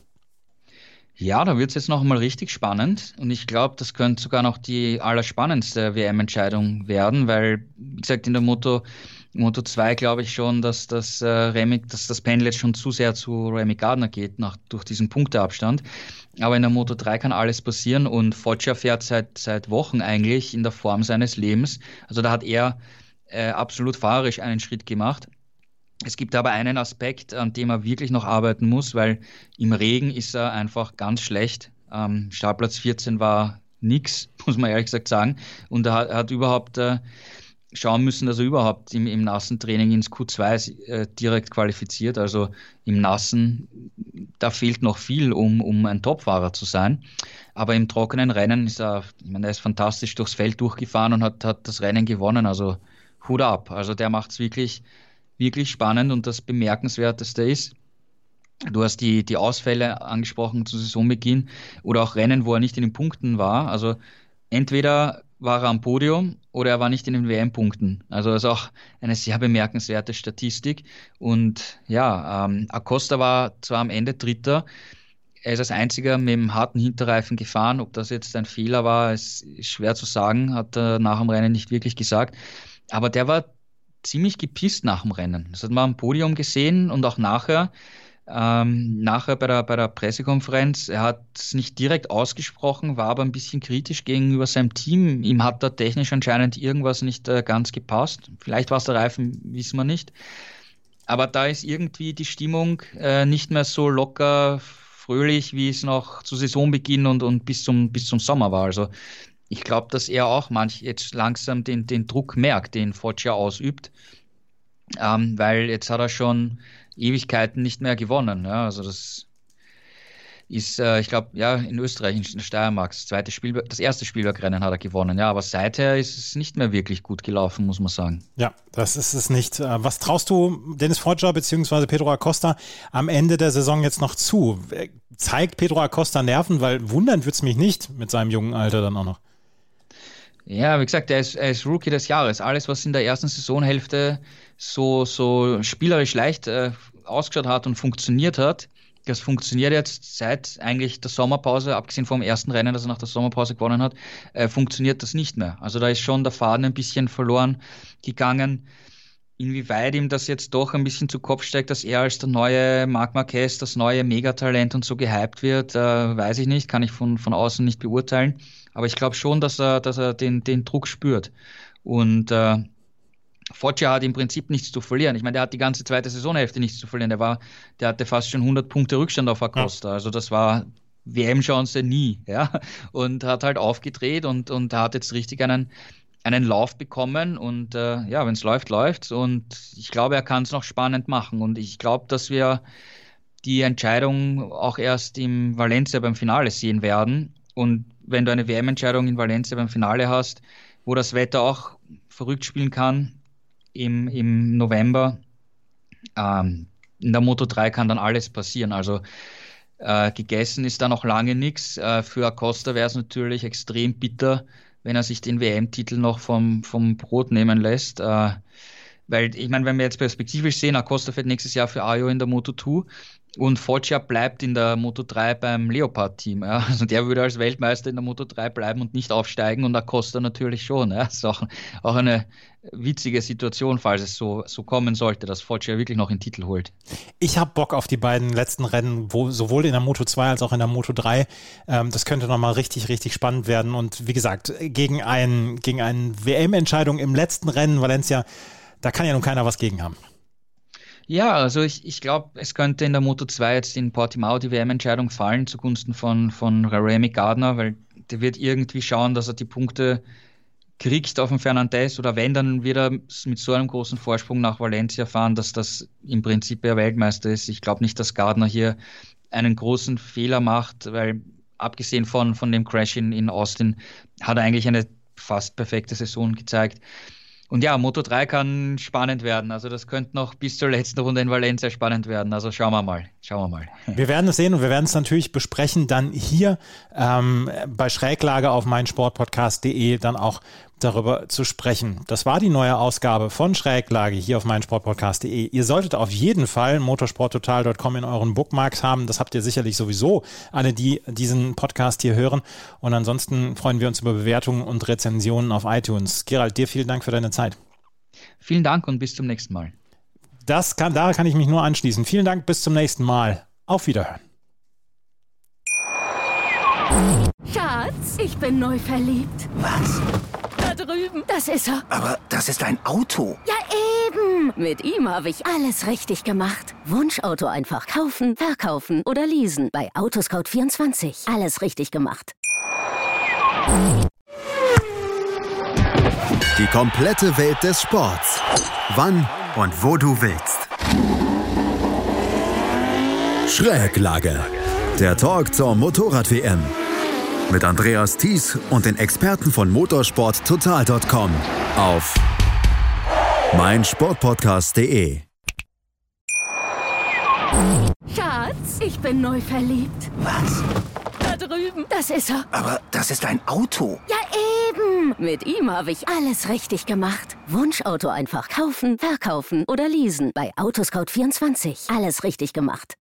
Ja, da wird es jetzt noch mal richtig spannend und ich glaube, das könnte sogar noch die allerspannendste WM-Entscheidung werden, weil, wie gesagt, in der Moto Moto 2 glaube ich schon, dass das, äh, Remy, dass das Pendel jetzt schon zu sehr zu Remy Gardner geht, nach, durch diesen Punkteabstand. Aber in der Moto 3 kann alles passieren und Foggia fährt seit, seit Wochen eigentlich in der Form seines Lebens. Also da hat er äh, absolut fahrerisch einen Schritt gemacht. Es gibt aber einen Aspekt, an dem er wirklich noch arbeiten muss, weil im Regen ist er einfach ganz schlecht. Ähm, Startplatz 14 war nix, muss man ehrlich gesagt sagen. Und er hat, er hat überhaupt äh, schauen müssen, dass er überhaupt im, im nassen Training ins Q2 äh, direkt qualifiziert. Also im Nassen, da fehlt noch viel, um, um ein Topfahrer zu sein. Aber im trockenen Rennen ist er, ich meine, er ist fantastisch durchs Feld durchgefahren und hat, hat das Rennen gewonnen. Also Hut ab. Also der macht es wirklich, wirklich spannend und das Bemerkenswerteste ist, Du hast die, die Ausfälle angesprochen zu Saisonbeginn oder auch Rennen, wo er nicht in den Punkten war. Also entweder war er am Podium oder er war nicht in den WM-Punkten. Also das ist auch eine sehr bemerkenswerte Statistik. Und ja, ähm, Acosta war zwar am Ende Dritter, er ist als einziger mit dem harten Hinterreifen gefahren. Ob das jetzt ein Fehler war, ist schwer zu sagen, hat er nach dem Rennen nicht wirklich gesagt. Aber der war ziemlich gepisst nach dem Rennen. Das hat man am Podium gesehen und auch nachher ähm, nachher bei der, bei der Pressekonferenz. Er hat es nicht direkt ausgesprochen, war aber ein bisschen kritisch gegenüber seinem Team. Ihm hat da technisch anscheinend irgendwas nicht äh, ganz gepasst. Vielleicht war es der Reifen, wissen wir nicht. Aber da ist irgendwie die Stimmung äh, nicht mehr so locker, fröhlich, wie es noch zu Saisonbeginn und, und bis, zum, bis zum Sommer war. Also ich glaube, dass er auch manch jetzt langsam den, den Druck merkt, den Foggia ausübt. Ähm, weil jetzt hat er schon Ewigkeiten nicht mehr gewonnen. Ja, also das ist, äh, ich glaube, ja, in Österreich, in Steiermark, das, zweite Spielberg, das erste Spielbergrennen hat er gewonnen, ja, aber seither ist es nicht mehr wirklich gut gelaufen, muss man sagen. Ja, das ist es nicht. Äh, was traust du Dennis Foggia bzw. Pedro Acosta am Ende der Saison jetzt noch zu? Zeigt Pedro Acosta Nerven, weil wundern wird es mich nicht mit seinem jungen Alter dann auch noch. Ja, wie gesagt, er ist, er ist Rookie des Jahres. Alles, was in der ersten Saisonhälfte so, so spielerisch leicht äh, ausgeschaut hat und funktioniert hat, das funktioniert jetzt seit eigentlich der Sommerpause, abgesehen vom ersten Rennen, das er nach der Sommerpause gewonnen hat, äh, funktioniert das nicht mehr. Also da ist schon der Faden ein bisschen verloren gegangen. Inwieweit ihm das jetzt doch ein bisschen zu Kopf steigt, dass er als der neue Marc Marquez, das neue Megatalent und so gehypt wird, äh, weiß ich nicht, kann ich von, von außen nicht beurteilen. Aber ich glaube schon, dass er, dass er den, den Druck spürt. Und äh, Foggia hat im Prinzip nichts zu verlieren. Ich meine, der hat die ganze zweite Saisonhälfte nichts zu verlieren. Der, war, der hatte fast schon 100 Punkte Rückstand auf Acosta. Ja. Also das war WM-Chance nie. Ja? Und hat halt aufgedreht und, und hat jetzt richtig einen, einen Lauf bekommen. Und äh, ja, wenn es läuft, läuft Und ich glaube, er kann es noch spannend machen. Und ich glaube, dass wir die Entscheidung auch erst im Valencia beim Finale sehen werden. Und wenn du eine WM-Entscheidung in Valencia beim Finale hast, wo das Wetter auch verrückt spielen kann im, im November. Ähm, in der Moto 3 kann dann alles passieren. Also äh, gegessen ist da noch lange nichts. Äh, für Acosta wäre es natürlich extrem bitter, wenn er sich den WM-Titel noch vom, vom Brot nehmen lässt. Äh, weil ich meine, wenn wir jetzt perspektivisch sehen, Acosta fährt nächstes Jahr für Ajo in der Moto 2 und Foggia bleibt in der Moto 3 beim Leopard-Team. Ja. Also der würde als Weltmeister in der Moto 3 bleiben und nicht aufsteigen und Acosta natürlich schon. Ja. Das ist auch, auch eine witzige Situation, falls es so, so kommen sollte, dass Foggia wirklich noch den Titel holt. Ich habe Bock auf die beiden letzten Rennen, wo, sowohl in der Moto 2 als auch in der Moto 3. Ähm, das könnte nochmal richtig, richtig spannend werden. Und wie gesagt, gegen, ein, gegen eine WM-Entscheidung im letzten Rennen, Valencia, da kann ja nun keiner was gegen haben. Ja, also ich, ich glaube, es könnte in der Moto 2 jetzt in Portimao die WM-Entscheidung fallen zugunsten von, von Remy Gardner, weil der wird irgendwie schauen, dass er die Punkte kriegt auf dem Fernandes oder wenn, dann wird er mit so einem großen Vorsprung nach Valencia fahren, dass das im Prinzip der Weltmeister ist. Ich glaube nicht, dass Gardner hier einen großen Fehler macht, weil abgesehen von, von dem Crash in, in Austin hat er eigentlich eine fast perfekte Saison gezeigt. Und ja, Moto 3 kann spannend werden. Also das könnte noch bis zur letzten Runde in Valencia spannend werden. Also schauen wir mal. Schauen wir mal. Wir werden es sehen und wir werden es natürlich besprechen dann hier ähm, bei Schräglage auf meinsportpodcast.de dann auch darüber zu sprechen. Das war die neue Ausgabe von Schräglage hier auf meinsportpodcast.de. Ihr solltet auf jeden Fall motorsporttotal.com in euren Bookmarks haben. Das habt ihr sicherlich sowieso, alle, die diesen Podcast hier hören. Und ansonsten freuen wir uns über Bewertungen und Rezensionen auf iTunes. Gerald, dir vielen Dank für deine Zeit. Vielen Dank und bis zum nächsten Mal. Das kann, da kann ich mich nur anschließen. Vielen Dank, bis zum nächsten Mal. Auf Wiederhören. Schatz, ich bin neu verliebt. Was? Da drüben. Das ist er. Aber das ist ein Auto. Ja, eben. Mit ihm habe ich alles richtig gemacht. Wunschauto einfach kaufen, verkaufen oder leasen. Bei Autoscout24. Alles richtig gemacht. Die komplette Welt des Sports. Wann und wo du willst. Schräglage. Der Talk zur Motorrad-WM. Mit Andreas Thies und den Experten von motorsporttotal.com auf meinsportpodcast.de. Schatz, ich bin neu verliebt. Was? Da drüben. Das ist er. Aber das ist ein Auto. Ja, eben. Mit ihm habe ich alles richtig gemacht. Wunschauto einfach kaufen, verkaufen oder leasen. Bei Autoscout24. Alles richtig gemacht.